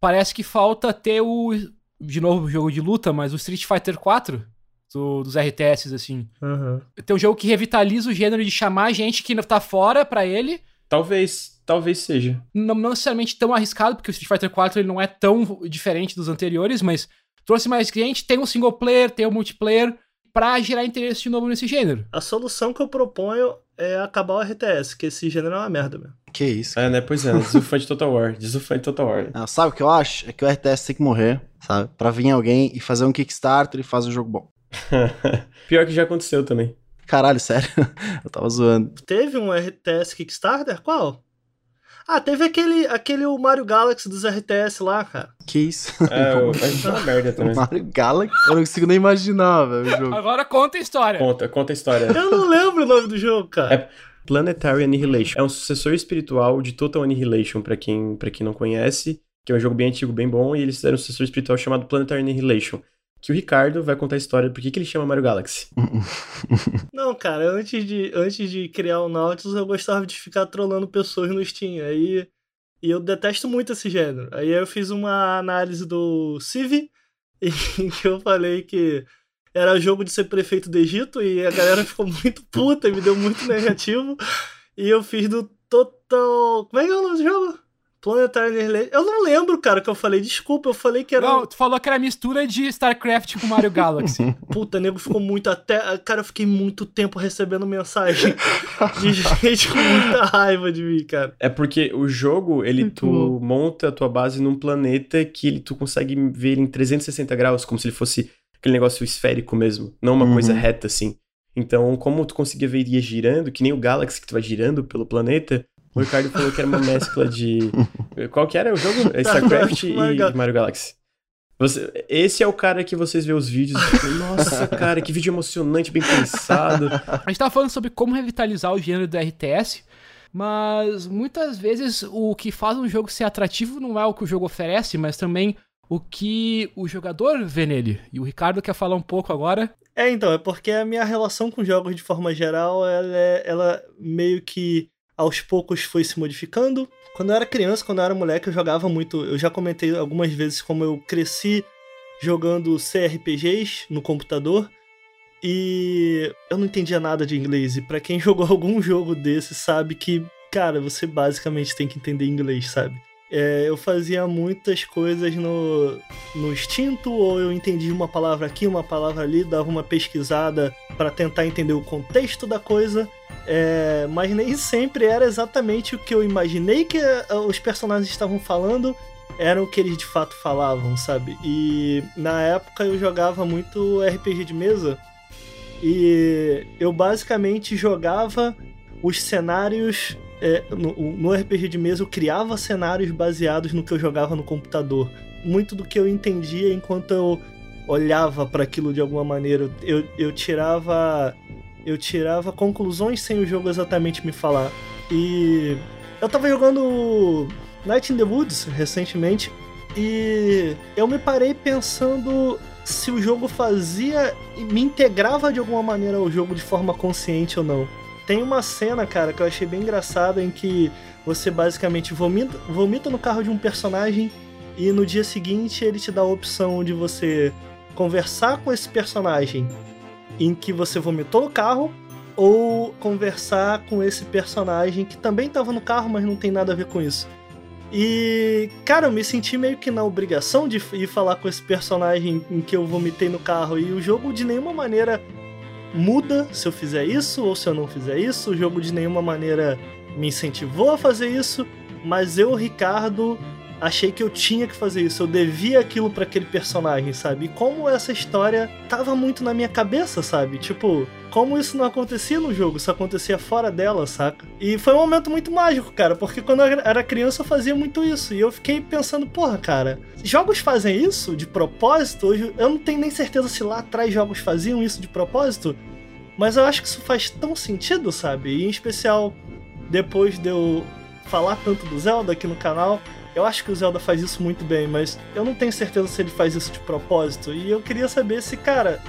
Speaker 1: parece que falta ter o. De novo, o jogo de luta, mas o Street Fighter 4 do, dos RTS, assim.
Speaker 2: Uhum.
Speaker 1: Tem um jogo que revitaliza o gênero de chamar gente que tá fora pra ele
Speaker 3: Talvez, talvez seja.
Speaker 1: Não, não necessariamente tão arriscado, porque o Street Fighter 4 ele não é tão diferente dos anteriores, mas trouxe mais gente, tem um single player, tem um multiplayer, pra gerar interesse de novo nesse gênero.
Speaker 2: A solução que eu proponho é acabar o RTS, que esse gênero é uma merda mesmo.
Speaker 4: Que isso.
Speaker 3: É, né? Pois é, <laughs> desufã de Total War. Desufã de Total War.
Speaker 4: Ah, sabe o que eu acho? É que o RTS tem que morrer, sabe? Pra vir alguém e fazer um Kickstarter e fazer um jogo bom. <laughs>
Speaker 3: Pior que já aconteceu também.
Speaker 4: Caralho, sério? <laughs> eu tava zoando.
Speaker 2: Teve um RTS Kickstarter? Qual? Ah, teve aquele, aquele o Mario Galaxy dos RTS lá, cara.
Speaker 4: Que isso?
Speaker 3: É, o- é uma <laughs> merda também.
Speaker 4: Mario Galaxy? Eu não consigo nem imaginar, velho, o jogo.
Speaker 1: Agora conta a história.
Speaker 3: Conta, conta a história.
Speaker 2: Eu não lembro o nome do jogo, cara.
Speaker 3: É Planetary Annihilation. É um sucessor espiritual de Total Annihilation, pra quem, pra quem não conhece, que é um jogo bem antigo, bem bom, e eles fizeram um sucessor espiritual chamado Planetary Annihilation. Que o Ricardo vai contar a história por que que ele chama Mario Galaxy. <laughs>
Speaker 2: Não, cara, antes de, antes de criar o Nautilus, eu gostava de ficar trolando pessoas no Steam. Aí. E eu detesto muito esse gênero. Aí eu fiz uma análise do Civ, <laughs> em que eu falei que era jogo de ser prefeito do Egito, e a galera ficou muito puta e me deu muito negativo. E eu fiz do Total. Como é que é o nome do jogo? Planetary Annihilation. Eu não lembro, cara, que eu falei. Desculpa, eu falei que era.
Speaker 1: Não, tu falou que era mistura de StarCraft com Mario Galaxy. <laughs>
Speaker 2: Puta, nego ficou muito até. Cara, eu fiquei muito tempo recebendo mensagem <laughs> de gente com muita raiva de mim, cara.
Speaker 3: É porque o jogo, ele tu
Speaker 4: bom.
Speaker 3: monta a tua base num planeta que ele, tu consegue ver ele em 360 graus, como se ele fosse aquele negócio esférico mesmo, não uma
Speaker 4: Uhum.
Speaker 3: coisa reta assim. Então, como tu conseguia ver ele ia girando, que nem o Galaxy que tu vai girando pelo planeta, o Ricardo falou que era uma mescla de. Qual que era o jogo? É <laughs> StarCraft e
Speaker 2: Mario Galaxy.
Speaker 3: Você- esse é o cara que vocês vê os vídeos e ficam, nossa, cara, que vídeo emocionante, bem pensado.
Speaker 1: A gente tava falando sobre como revitalizar o gênero do RTS, mas muitas vezes o que faz um jogo ser atrativo não é o que o jogo oferece, mas também o que o jogador vê nele. E o Ricardo quer falar um pouco agora.
Speaker 2: É, então, é porque a minha relação com jogos de forma geral, ela, é- ela meio que aos poucos foi se modificando. Quando eu era criança, quando eu era moleque, eu jogava muito. Eu já comentei algumas vezes como eu cresci jogando CRPGs no computador. E eu não entendia nada de inglês. E pra quem <laughs> jogou algum jogo desse, sabe que, cara, você basicamente tem que entender inglês, sabe? É, eu fazia muitas coisas no, no instinto, ou eu entendia uma palavra aqui, uma palavra ali, dava uma pesquisada para tentar entender o contexto da coisa. É, mas nem sempre era exatamente o que eu imaginei que eh, os personagens estavam falando, era o que eles de fato falavam, sabe? E na época eu jogava muito RPG de mesa e eu basicamente jogava os cenários. É, no, no RPG de mesa eu criava cenários baseados no que eu jogava no computador. Muito do que eu entendia enquanto eu olhava para aquilo de alguma maneira. Eu, eu tirava. Eu tirava conclusões sem o jogo exatamente me falar. E eu tava jogando Night in the Woods recentemente e eu me parei pensando se o jogo fazia me integrava de alguma maneira ao jogo de forma consciente ou não. Tem uma cena, cara, que eu achei bem engraçada em que você basicamente vomita, vomita no carro de um personagem e no dia seguinte ele te dá a opção de você conversar com esse personagem em que você vomitou no carro ou conversar com esse personagem que também estava no carro, mas não tem nada a ver com isso. E, cara, eu me senti meio que na obrigação de ir falar com esse personagem em que eu vomitei no carro. E o jogo de nenhuma maneira muda se eu fizer isso ou se eu não fizer isso. O jogo de nenhuma maneira me incentivou a fazer isso. Mas eu, Ricardo, achei que eu tinha que fazer isso. Eu devia aquilo para aquele personagem, sabe? E como essa história tava muito na minha cabeça, sabe? Tipo, como isso não acontecia no jogo, isso acontecia fora dela, saca? E foi um momento muito mágico, cara, porque quando eu era criança eu fazia muito isso. E eu fiquei pensando, porra, cara, jogos fazem isso de propósito? Hoje eu não tenho nem certeza se lá atrás jogos faziam isso de propósito. Mas eu acho que isso faz tão sentido, sabe? E em especial depois de eu falar tanto do Zelda aqui no canal, eu acho que o Zelda faz isso muito bem, mas eu não tenho certeza se ele faz isso de propósito. E eu queria saber se, cara,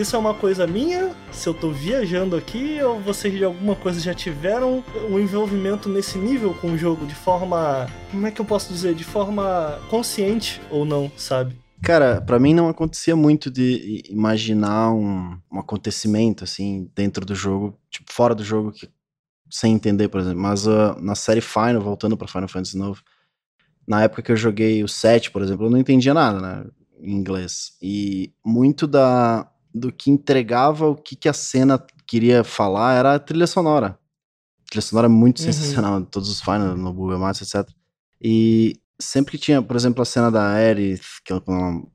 Speaker 2: isso é uma coisa minha, se eu tô viajando aqui, ou vocês de alguma coisa já tiveram um envolvimento nesse nível com o jogo de forma. Como é que eu posso dizer? De forma consciente ou não, sabe?
Speaker 4: Cara, pra mim não acontecia muito de imaginar um, um acontecimento, assim, dentro do jogo, tipo, fora do jogo, que sem entender, por exemplo. Mas uh, na série Final, voltando pra Final Fantasy IX, na época que eu joguei o 7, por exemplo, eu não entendia nada, né? Em inglês. E muito da, do que entregava o que, que a cena queria falar era a trilha sonora. A trilha sonora é muito uhum. sensacional, <laughs> todos os Final, no Google Maps, etc. E sempre que tinha, por exemplo, a cena da Aerith, que ela, não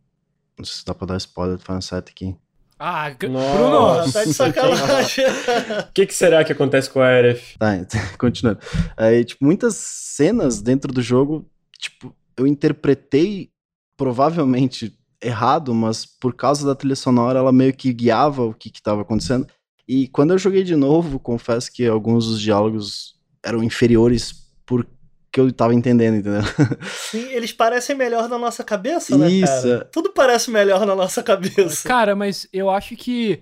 Speaker 4: sei se dá pra dar spoiler do Final 7 aqui.
Speaker 1: Ah, Bruno!
Speaker 2: Tá de <laughs> sacanagem.
Speaker 3: O que, que, será que acontece com a Aerith?
Speaker 4: Tá, <laughs> continuando. Aí, tipo, muitas cenas dentro do jogo, tipo, eu interpretei provavelmente errado, mas por causa da trilha sonora, ela meio que guiava o que estava acontecendo. E quando eu joguei de novo, confesso que alguns dos diálogos eram inferiores por que eu tava entendendo, entendeu? <laughs>
Speaker 2: Sim, eles parecem melhor na nossa cabeça, né, Isso. cara? Tudo parece melhor na nossa cabeça.
Speaker 1: Cara, mas eu acho que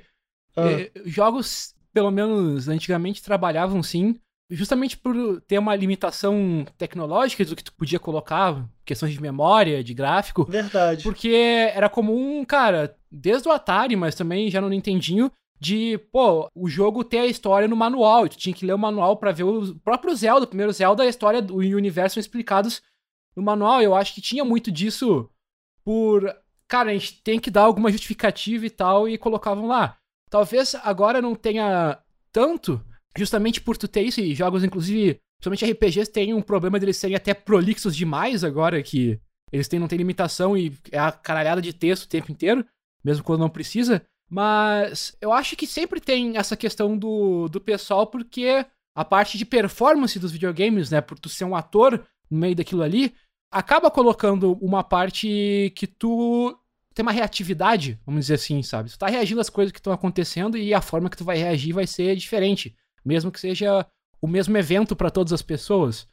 Speaker 1: ah. eh, jogos, pelo menos antigamente, trabalhavam sim, justamente por ter uma limitação tecnológica do que tu podia colocar, questões de memória, de gráfico.
Speaker 2: Verdade.
Speaker 1: Porque era comum, cara, desde o Atari, mas também já no Nintendinho, de, pô, o jogo ter a história no manual, tu tinha que ler o manual para ver o próprio Zelda, o primeiro Zelda, a história do universo explicados no manual. Eu acho que tinha muito disso por, cara, a gente tem que dar alguma justificativa e tal, e colocavam lá. Talvez agora não tenha tanto, justamente por tu ter isso, e jogos, inclusive, principalmente RPGs, tem um problema deles serem até prolixos demais agora, que eles têm, não tem limitação e é a caralhada de texto o tempo inteiro, mesmo quando não precisa. Mas eu acho que sempre tem essa questão do, do pessoal, porque a parte de performance dos videogames, né? Por tu ser um ator no meio daquilo ali, acaba colocando uma parte que tu tem uma reatividade, vamos dizer assim, sabe? Tu tá reagindo às coisas que estão acontecendo e a forma que tu vai reagir vai ser diferente, mesmo que seja o mesmo evento para todas as pessoas.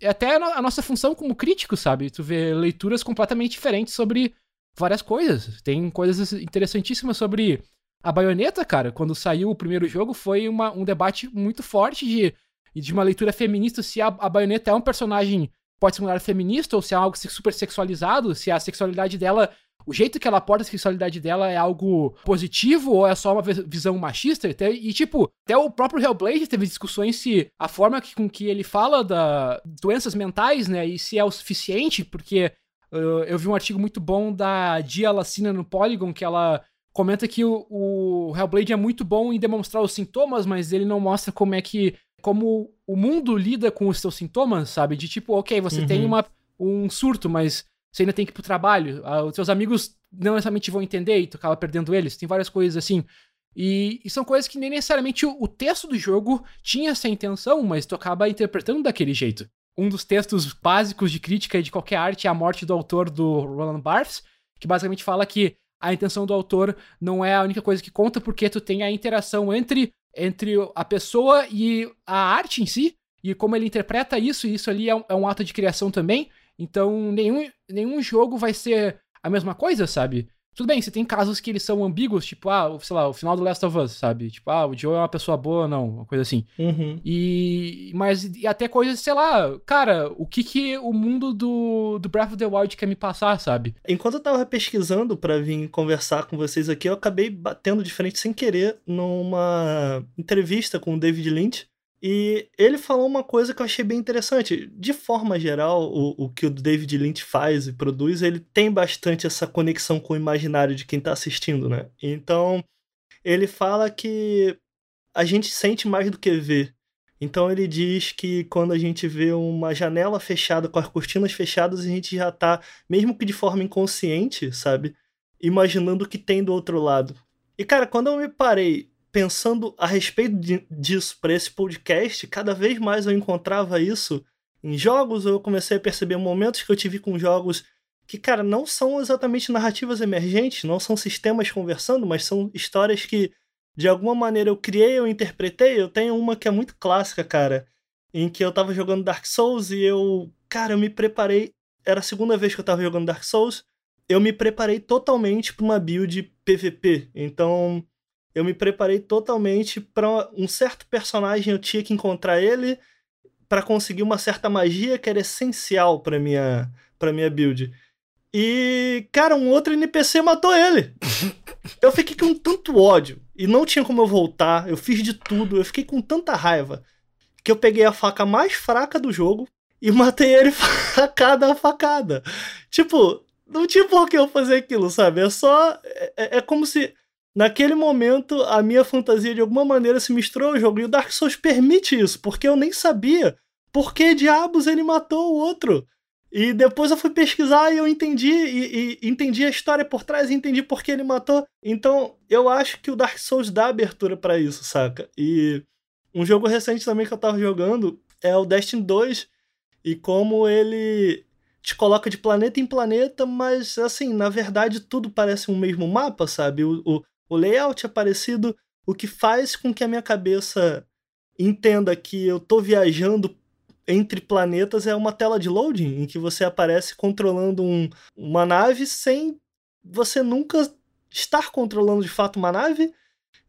Speaker 1: É até a nossa função como crítico, sabe? Tu vê leituras completamente diferentes sobre várias coisas. Tem coisas interessantíssimas sobre a baioneta, cara. Quando saiu o primeiro jogo, foi uma, um debate muito forte de, de uma leitura feminista se a, a baioneta é um personagem pode ser um lugar feminista ou se é algo super sexualizado, se a sexualidade dela, o jeito que ela aborda a sexualidade dela é algo positivo ou é só uma visão machista. E, tipo, até o próprio Hellblade teve discussões se a forma que, com que ele fala da doenças mentais, né, e se é o suficiente, porque eu, eu vi um artigo muito bom da Dia Lacina no Polygon, que ela comenta que o, o, Hellblade é muito bom em demonstrar os sintomas, mas ele não mostra como é que. como o mundo lida com os seus sintomas, sabe? De tipo, ok, você uhum. tem uma, um surto, mas você ainda tem que ir pro trabalho. Ah, os seus amigos não necessariamente vão entender e tu acaba perdendo eles. Tem várias coisas assim. E, e, são coisas que nem necessariamente o, o, texto do jogo tinha essa intenção, mas tu acaba interpretando daquele jeito um dos textos básicos de crítica de qualquer arte é a morte do autor do Roland Barthes, que basicamente fala que a intenção do autor não é a única coisa que conta, porque tu tem a interação entre, entre a pessoa e a arte em si, e como ele interpreta isso, e isso ali é um, é um ato de criação também. Então, nenhum, nenhum jogo vai ser a mesma coisa, sabe? Tudo bem, você tem casos que eles são ambíguos, tipo, ah, sei lá, o final do Last of Us, sabe? Tipo, ah, o Joe é uma pessoa boa não, uma coisa assim.
Speaker 2: Uhum.
Speaker 1: E. Mas e até coisas, sei lá, cara, o que que o mundo do, do Breath of the Wild quer me passar, sabe?
Speaker 2: Enquanto eu tava pesquisando para vir conversar com vocês aqui, eu acabei batendo de frente sem querer numa entrevista com o David Lynch. E ele falou uma coisa que eu achei bem interessante. De forma geral, o, o que o David Lynch faz e produz, ele tem bastante essa conexão com o imaginário de quem está assistindo, né? Então, ele fala que a gente sente mais do que vê. Então ele diz que quando a gente vê uma janela fechada com as cortinas fechadas, a gente já está, mesmo que de forma inconsciente, sabe, imaginando o que tem do outro lado. E cara, quando eu me parei pensando a respeito de, disso para esse podcast, cada vez mais eu encontrava isso em jogos, eu comecei a perceber momentos que eu tive com jogos que, cara, não são exatamente narrativas emergentes, não são sistemas conversando, mas são histórias que, de alguma maneira, eu criei, eu interpretei. Eu tenho uma que é muito clássica, cara, em que eu tava jogando Dark Souls e eu, cara, eu me preparei. Era a segunda vez que eu tava jogando Dark Souls. Eu me preparei totalmente para uma build PVP. Então, eu me preparei totalmente para um certo personagem, eu tinha que encontrar ele para conseguir uma certa magia que era essencial para minha para minha build. E, cara, um outro NPC matou ele. <laughs> eu fiquei com tanto ódio e não tinha como eu voltar. Eu fiz de tudo, eu fiquei com tanta raiva que eu peguei a faca mais fraca do jogo e matei ele <laughs> facada a facada. Tipo, não tinha por que eu fazer aquilo, sabe? É só. É, é como se naquele momento a minha fantasia de alguma maneira se misturou ao jogo. E o Dark Souls permite isso, porque eu nem sabia por que diabos ele matou o outro. E depois eu fui pesquisar e eu entendi, e, e, entendi a história por trás e entendi por que ele matou. Então, eu acho que o Dark Souls dá abertura para isso, saca? E um jogo recente também que eu tava jogando é o Destiny 2, e como ele te coloca de planeta em planeta, mas assim, na verdade tudo parece um mesmo mapa, sabe? O, o, o layout é parecido, o que faz com que a minha cabeça entenda que eu tô viajando entre planetas é uma tela de loading em que você aparece controlando um, uma nave sem você nunca estar controlando de fato uma nave.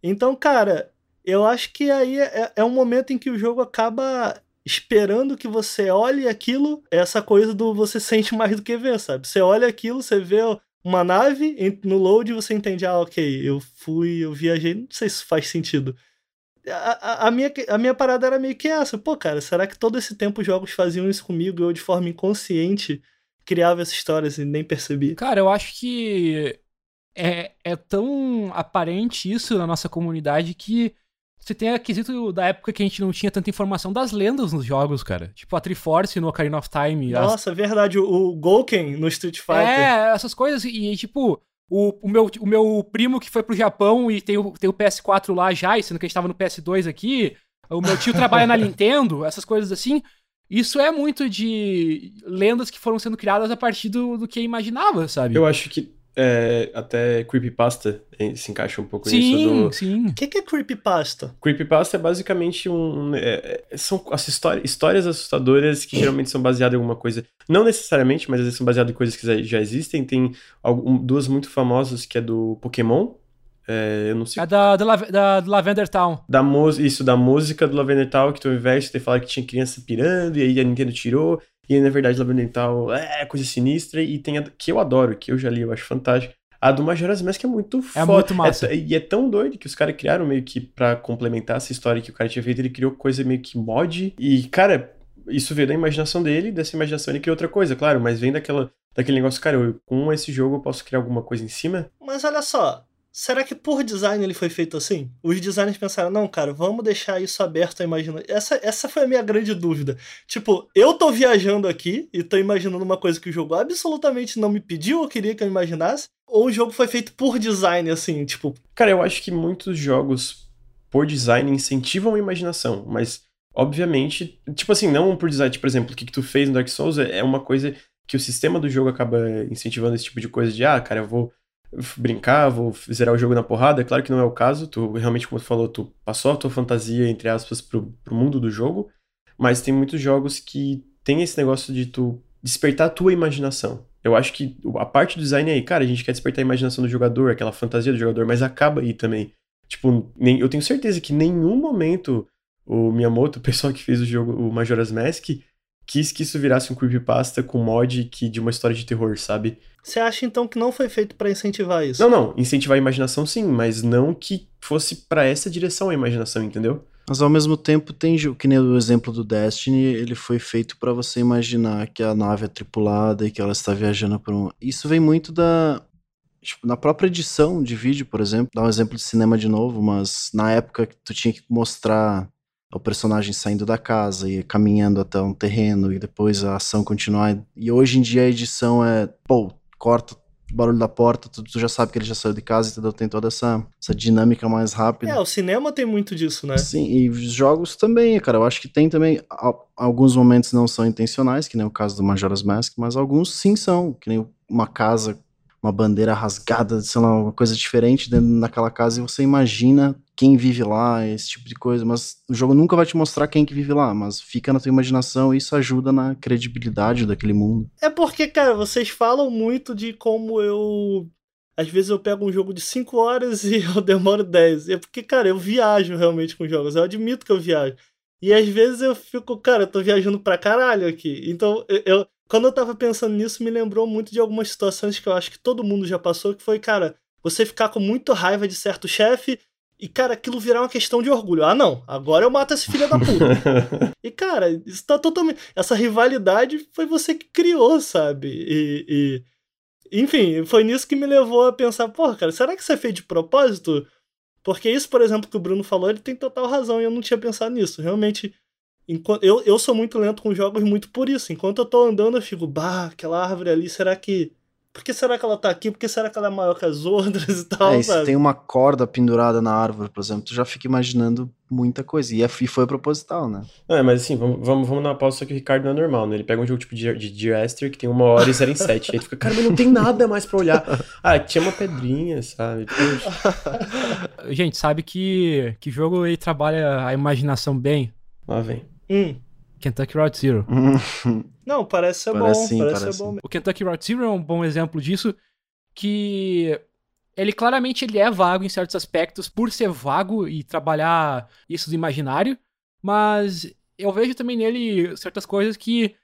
Speaker 2: Então, cara, eu acho que aí é, é um momento em que o jogo acaba esperando que você olhe aquilo, essa coisa do você <laughs> sente mais do que vê, sabe? Você olha aquilo, você vê uma nave no load você entende, ah, ok, eu fui, eu viajei, não sei se faz sentido a, a, minha, a minha parada era meio que essa. Pô, cara, será que todo esse tempo os jogos faziam isso comigo e eu, de forma inconsciente, criava essas histórias e nem percebia?
Speaker 1: Cara, eu acho que é, é tão aparente isso na nossa comunidade que você tem aquisito da época que a gente não tinha tanta informação das lendas nos jogos, cara. Tipo a Triforce no Ocarina of Time.
Speaker 2: Nossa, as... verdade. O, o Golken no Street Fighter.
Speaker 1: É, essas coisas. E, tipo, o, o, meu, o meu primo que foi pro Japão e tem o, tem o PS4 lá já, sendo que a gente tava no PS2 aqui. O meu tio trabalha na <laughs> Nintendo, essas coisas assim. Isso é muito de lendas que foram sendo criadas a partir do, do que imaginava, sabe?
Speaker 3: Eu acho que é, até creepypasta se encaixa um pouco
Speaker 1: sim,
Speaker 3: nisso.
Speaker 1: Do... Sim,
Speaker 2: O que, que é creepypasta?
Speaker 3: Creepypasta é basicamente um... É, é, são as histórias, histórias assustadoras que geralmente são baseadas em alguma coisa. Não necessariamente, mas eles são baseadas em coisas que já existem. Tem algum, duas muito famosas que é do Pokémon. É, eu não sei.
Speaker 1: É da, da, da, do Lavender Town.
Speaker 3: Da isso, da música do Lavender Town, que tu ao invés de ter falado que tinha criança pirando, e aí a Nintendo tirou. E aí, na verdade, Labirintal é coisa sinistra. E tem a que eu adoro, que eu já li, eu acho fantástico. A do Majora's Mask é muito
Speaker 1: é foda. É muito massa.
Speaker 3: É, e é tão doido que os caras criaram meio que para complementar essa história que o cara tinha feito, ele criou coisa meio que mod. E, cara, isso veio da imaginação dele, dessa imaginação ele criou outra coisa, claro, mas vem daquela, daquele negócio, cara, eu, com esse jogo eu posso criar alguma coisa em cima.
Speaker 2: Mas olha só, Será que por design ele foi feito assim? Os designers pensaram, não, cara, vamos deixar isso aberto à imaginação. Essa, essa foi a minha grande dúvida. Tipo, eu tô viajando aqui e tô imaginando uma coisa que o jogo absolutamente não me pediu ou queria que eu imaginasse, ou o jogo foi feito por design, assim, tipo.
Speaker 3: Cara, eu acho que muitos jogos por design incentivam a imaginação, mas obviamente, tipo assim, não por design, tipo, por exemplo, o que, que tu fez no Dark Souls é uma coisa que o sistema do jogo acaba incentivando esse tipo de coisa de, ah, cara, eu vou brincar, vou zerar o jogo na porrada. É claro que não é o caso, tu realmente, como tu falou, tu passou a tua fantasia, entre aspas, pro, pro mundo do jogo, mas tem muitos jogos que tem esse negócio de tu despertar a tua imaginação. Eu acho que a parte do design é aí, cara, a gente quer despertar a imaginação do jogador, aquela fantasia do jogador, mas acaba aí também. Tipo, nem, eu tenho certeza que em nenhum momento o Miyamoto, <laughs> o pessoal que fez o jogo, o Majora's Mask, quis que isso virasse um creepypasta com mod que, de uma história de terror, sabe?
Speaker 2: Você acha então que não foi feito para incentivar isso?
Speaker 3: Não, não. Incentivar a imaginação sim, mas não que fosse para essa direção a imaginação, entendeu?
Speaker 4: Mas ao mesmo tempo tem, que nem o exemplo do Destiny, ele foi feito para você imaginar que a nave é tripulada e que ela está viajando por um. Isso vem muito da. Tipo, na própria edição de vídeo, por exemplo, dá um exemplo de cinema de novo, mas na época que tu tinha que mostrar o personagem saindo da casa e caminhando até um terreno e depois a ação continuar. E hoje em dia a edição é, pô, corta o barulho da porta, tu, tu, já sabe que ele já saiu de casa, entendeu? Tem toda essa, essa dinâmica mais rápida.
Speaker 2: É, o cinema tem muito disso, né?
Speaker 4: Sim, e os jogos também, cara. Eu acho que tem também. Alguns momentos não são intencionais, que nem o caso do Majora's Mask, mas alguns sim são, que nem uma casa uma bandeira rasgada, sei lá, uma coisa diferente dentro daquela casa e você imagina quem vive lá, esse tipo de coisa, mas o jogo nunca vai te mostrar quem que vive lá, mas fica na tua imaginação e isso ajuda na credibilidade daquele mundo.
Speaker 2: É porque, cara, vocês falam muito de como eu às vezes eu pego um jogo de 5 horas <laughs> e eu demoro 10. É porque, cara, eu viajo realmente com jogos. Eu admito que eu viajo. E às vezes eu fico, cara, eu tô viajando pra caralho aqui. Então, eu, quando eu tava pensando nisso, me lembrou muito de algumas situações que eu acho que todo mundo já passou, que foi, cara, você ficar com muito raiva de certo chefe e, cara, aquilo virar uma questão de orgulho. Ah, não, agora eu mato esse filho da puta. <laughs> e, cara, isso tá totalmente. Essa rivalidade foi você que criou, sabe? E, e. Enfim, foi nisso que me levou a pensar, porra, cara, será que isso é feito de propósito? Porque isso, por exemplo, que o Bruno falou, ele tem total razão e eu não tinha pensado nisso. Realmente, enquanto, eu, eu sou muito lento com jogos muito por isso. Enquanto eu tô andando, eu fico, bah, aquela árvore ali, será que por que será que ela tá aqui? Por que será que ela é maior que as outras e tal?
Speaker 4: É, e se tem uma corda pendurada na árvore, por exemplo, tu já fica imaginando muita coisa. E, é, e foi proposital, né?
Speaker 3: É, mas assim, vamos, vamos, vamos na pausa, só que o Ricardo não é normal, né? Ele pega um jogo tipo de, de Diaster que tem uma hora e zero em sete. aí tu fica, cara, mas não tem nada mais pra olhar. Ah, tinha uma pedrinha, sabe? <laughs>
Speaker 1: Gente, sabe que, que jogo ele trabalha a imaginação bem?
Speaker 3: Lá vem.
Speaker 2: Hum.
Speaker 1: Kentucky Route Zero. <laughs>
Speaker 2: Não, parece ser parece bom. Sim, parece, parece ser bom.
Speaker 1: O Kentucky Route Zero é um bom exemplo disso, que ele claramente ele é vago em certos aspectos por ser vago e trabalhar isso do imaginário, mas eu vejo também nele certas coisas que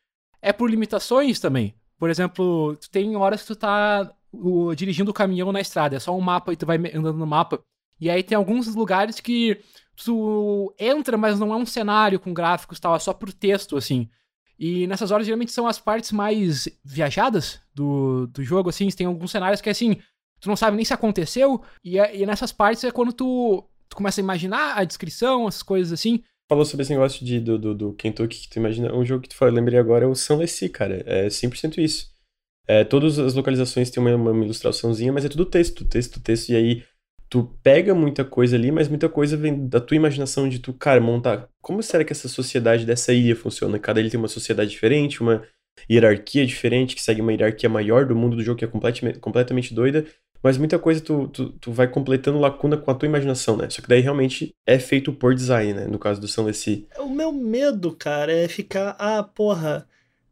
Speaker 1: é por limitações também. Por exemplo, tu tem horas que tu tá o, dirigindo o caminhão na estrada, é só um mapa e tu vai andando no mapa. E aí tem alguns lugares que tu entra, mas não é um cenário com gráficos e tal, é só por texto, assim. E nessas horas geralmente são as partes mais viajadas do, do jogo, assim. Tem alguns cenários que, assim, tu não sabe nem se aconteceu. E, é, e nessas partes é quando tu, tu começa a imaginar a descrição, essas coisas assim.
Speaker 3: Falou sobre esse negócio de, do, do, do Kentucky que tu imagina. Um jogo que tu falou, lembrei agora é o Sunlessee, cara. É 100% isso. É, todas as localizações têm uma, uma ilustraçãozinha, mas é tudo texto, texto, texto. E aí tu pega muita coisa ali, mas muita coisa vem da tua imaginação de tu, cara, montar. Como será que essa sociedade dessa ilha funciona? Cada ilha tem uma sociedade diferente, uma hierarquia diferente, que segue uma hierarquia maior do mundo do jogo, que é completamente, completamente doida. Mas muita coisa tu, tu, tu vai completando lacuna com a tua imaginação, né? Só que daí realmente é feito por design, né? No caso do São Lessie.
Speaker 2: O meu medo, cara, é ficar, ah, porra,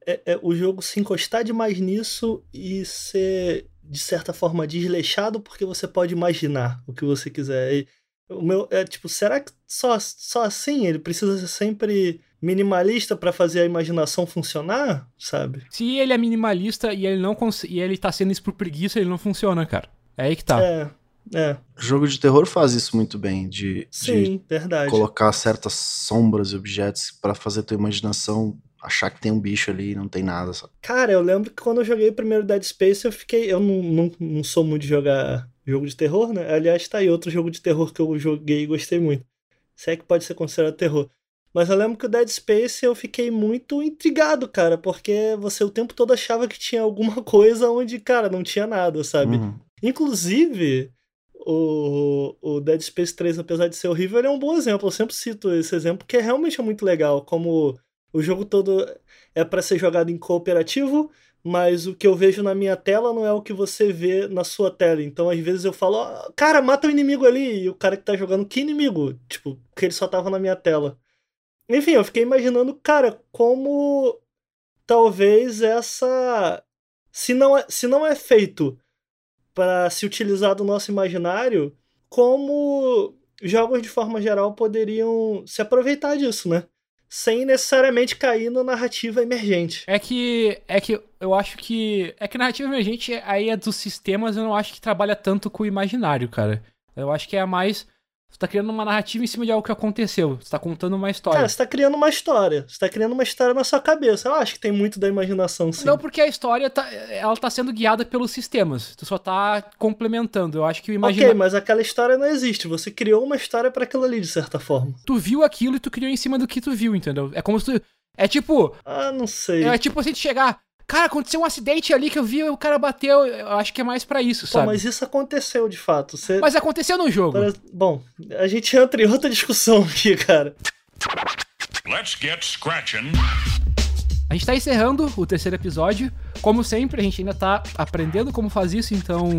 Speaker 2: é, é, o jogo se encostar demais nisso e ser de certa forma, desleixado, porque você pode imaginar o que você quiser. E o meu é tipo, será que só, só assim ele precisa ser sempre minimalista para fazer a imaginação funcionar, sabe?
Speaker 1: Se ele é minimalista e ele não e ele tá sendo isso por preguiça, ele não funciona, cara. É aí que tá.
Speaker 2: É. É.
Speaker 4: Jogo de terror faz isso muito bem, de,
Speaker 2: Sim,
Speaker 4: de
Speaker 2: verdade.
Speaker 4: colocar certas sombras e objetos para fazer tua imaginação achar que tem um bicho ali e não tem nada. Sabe?
Speaker 2: Cara, eu lembro que quando eu joguei o primeiro Dead Space, eu fiquei. Eu não, não, não sou muito de jogar jogo de terror, né? Aliás, tá aí outro jogo de terror que eu joguei e gostei muito. Se é que pode ser considerado terror. Mas eu lembro que o Dead Space eu fiquei muito intrigado, cara, porque você o tempo todo achava que tinha alguma <laughs> coisa onde, cara, não tinha nada, sabe? Uhum. Inclusive, o, o Dead Space 3, apesar de ser horrível, ele é um bom exemplo. Eu sempre cito esse exemplo, que é realmente é muito legal. Como o jogo todo é para ser jogado em cooperativo, mas o que eu vejo na minha tela não é o que você vê na sua tela. Então, às vezes eu falo, oh, cara, mata o inimigo ali. E o cara que tá jogando, que inimigo? Tipo, porque ele só tava na minha tela. Enfim, eu fiquei imaginando, cara, como talvez essa. Se não é, se não é feito para se utilizar do nosso imaginário, como jogos de forma geral poderiam se aproveitar disso, né? Sem necessariamente cair na narrativa emergente.
Speaker 1: É que é que eu acho que é que narrativa emergente aí é dos sistemas, eu não acho que trabalha tanto com o imaginário, cara. Eu acho que é mais você tá criando uma narrativa em cima de algo que aconteceu. Você tá contando uma história.
Speaker 2: Cara, você tá criando uma história. Você tá criando uma história na sua cabeça. Eu acho que tem muito da imaginação, sim.
Speaker 1: Não, porque a história tá, ela tá sendo guiada pelos sistemas. Tu só tá complementando. Eu acho que o imaginário.
Speaker 2: Ok, mas aquela história não existe. Você criou uma história para aquilo ali, de certa forma.
Speaker 1: Tu viu aquilo e tu criou em cima do que tu viu, entendeu? É como se tu. É tipo.
Speaker 2: Ah, não sei.
Speaker 1: É tipo assim, chegar. Cara, aconteceu um acidente ali que eu vi, o cara bateu. Eu acho que é mais para isso, sabe?
Speaker 2: Pô, mas isso aconteceu de fato. Você...
Speaker 1: Mas aconteceu no jogo.
Speaker 2: Bom, a gente entra em outra discussão <laughs> aqui, cara.
Speaker 1: Let's get scratching. A gente tá encerrando o terceiro episódio. Como sempre, a gente ainda tá aprendendo como faz isso, então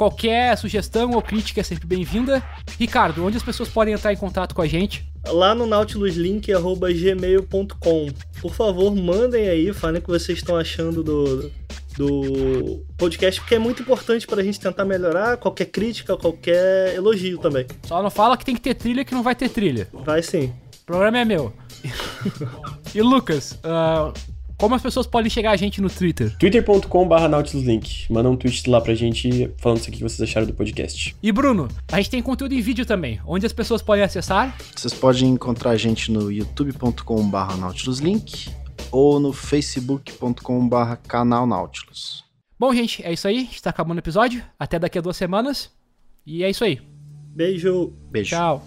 Speaker 1: qualquer sugestão ou crítica é sempre bem-vinda. Ricardo, onde as pessoas podem entrar em contato com a gente?
Speaker 2: Lá no nautiluslink.gmail.com por favor, mandem aí, falem o que vocês estão achando do, do podcast, porque é muito importante para a gente tentar melhorar qualquer crítica, qualquer elogio também.
Speaker 1: Só não fala que tem que ter trilha que não vai ter trilha.
Speaker 2: Vai sim.
Speaker 1: O programa é meu. <laughs> e Lucas, uh,
Speaker 5: como as pessoas podem chegar a gente no Twitter?
Speaker 3: twitter.com.br nautiluslink. Manda um tweet lá pra gente falando isso aqui que vocês acharam do podcast.
Speaker 5: E Bruno, a gente tem conteúdo em vídeo também. Onde as pessoas podem acessar?
Speaker 4: Vocês podem encontrar a gente no youtube.com.br nautiluslink ou no facebook.com.br canal Nautilus.
Speaker 5: Bom, gente, é isso aí. Está acabando o episódio. Até daqui a duas semanas. E é isso aí.
Speaker 2: Beijo.
Speaker 4: Beijo.
Speaker 5: Tchau.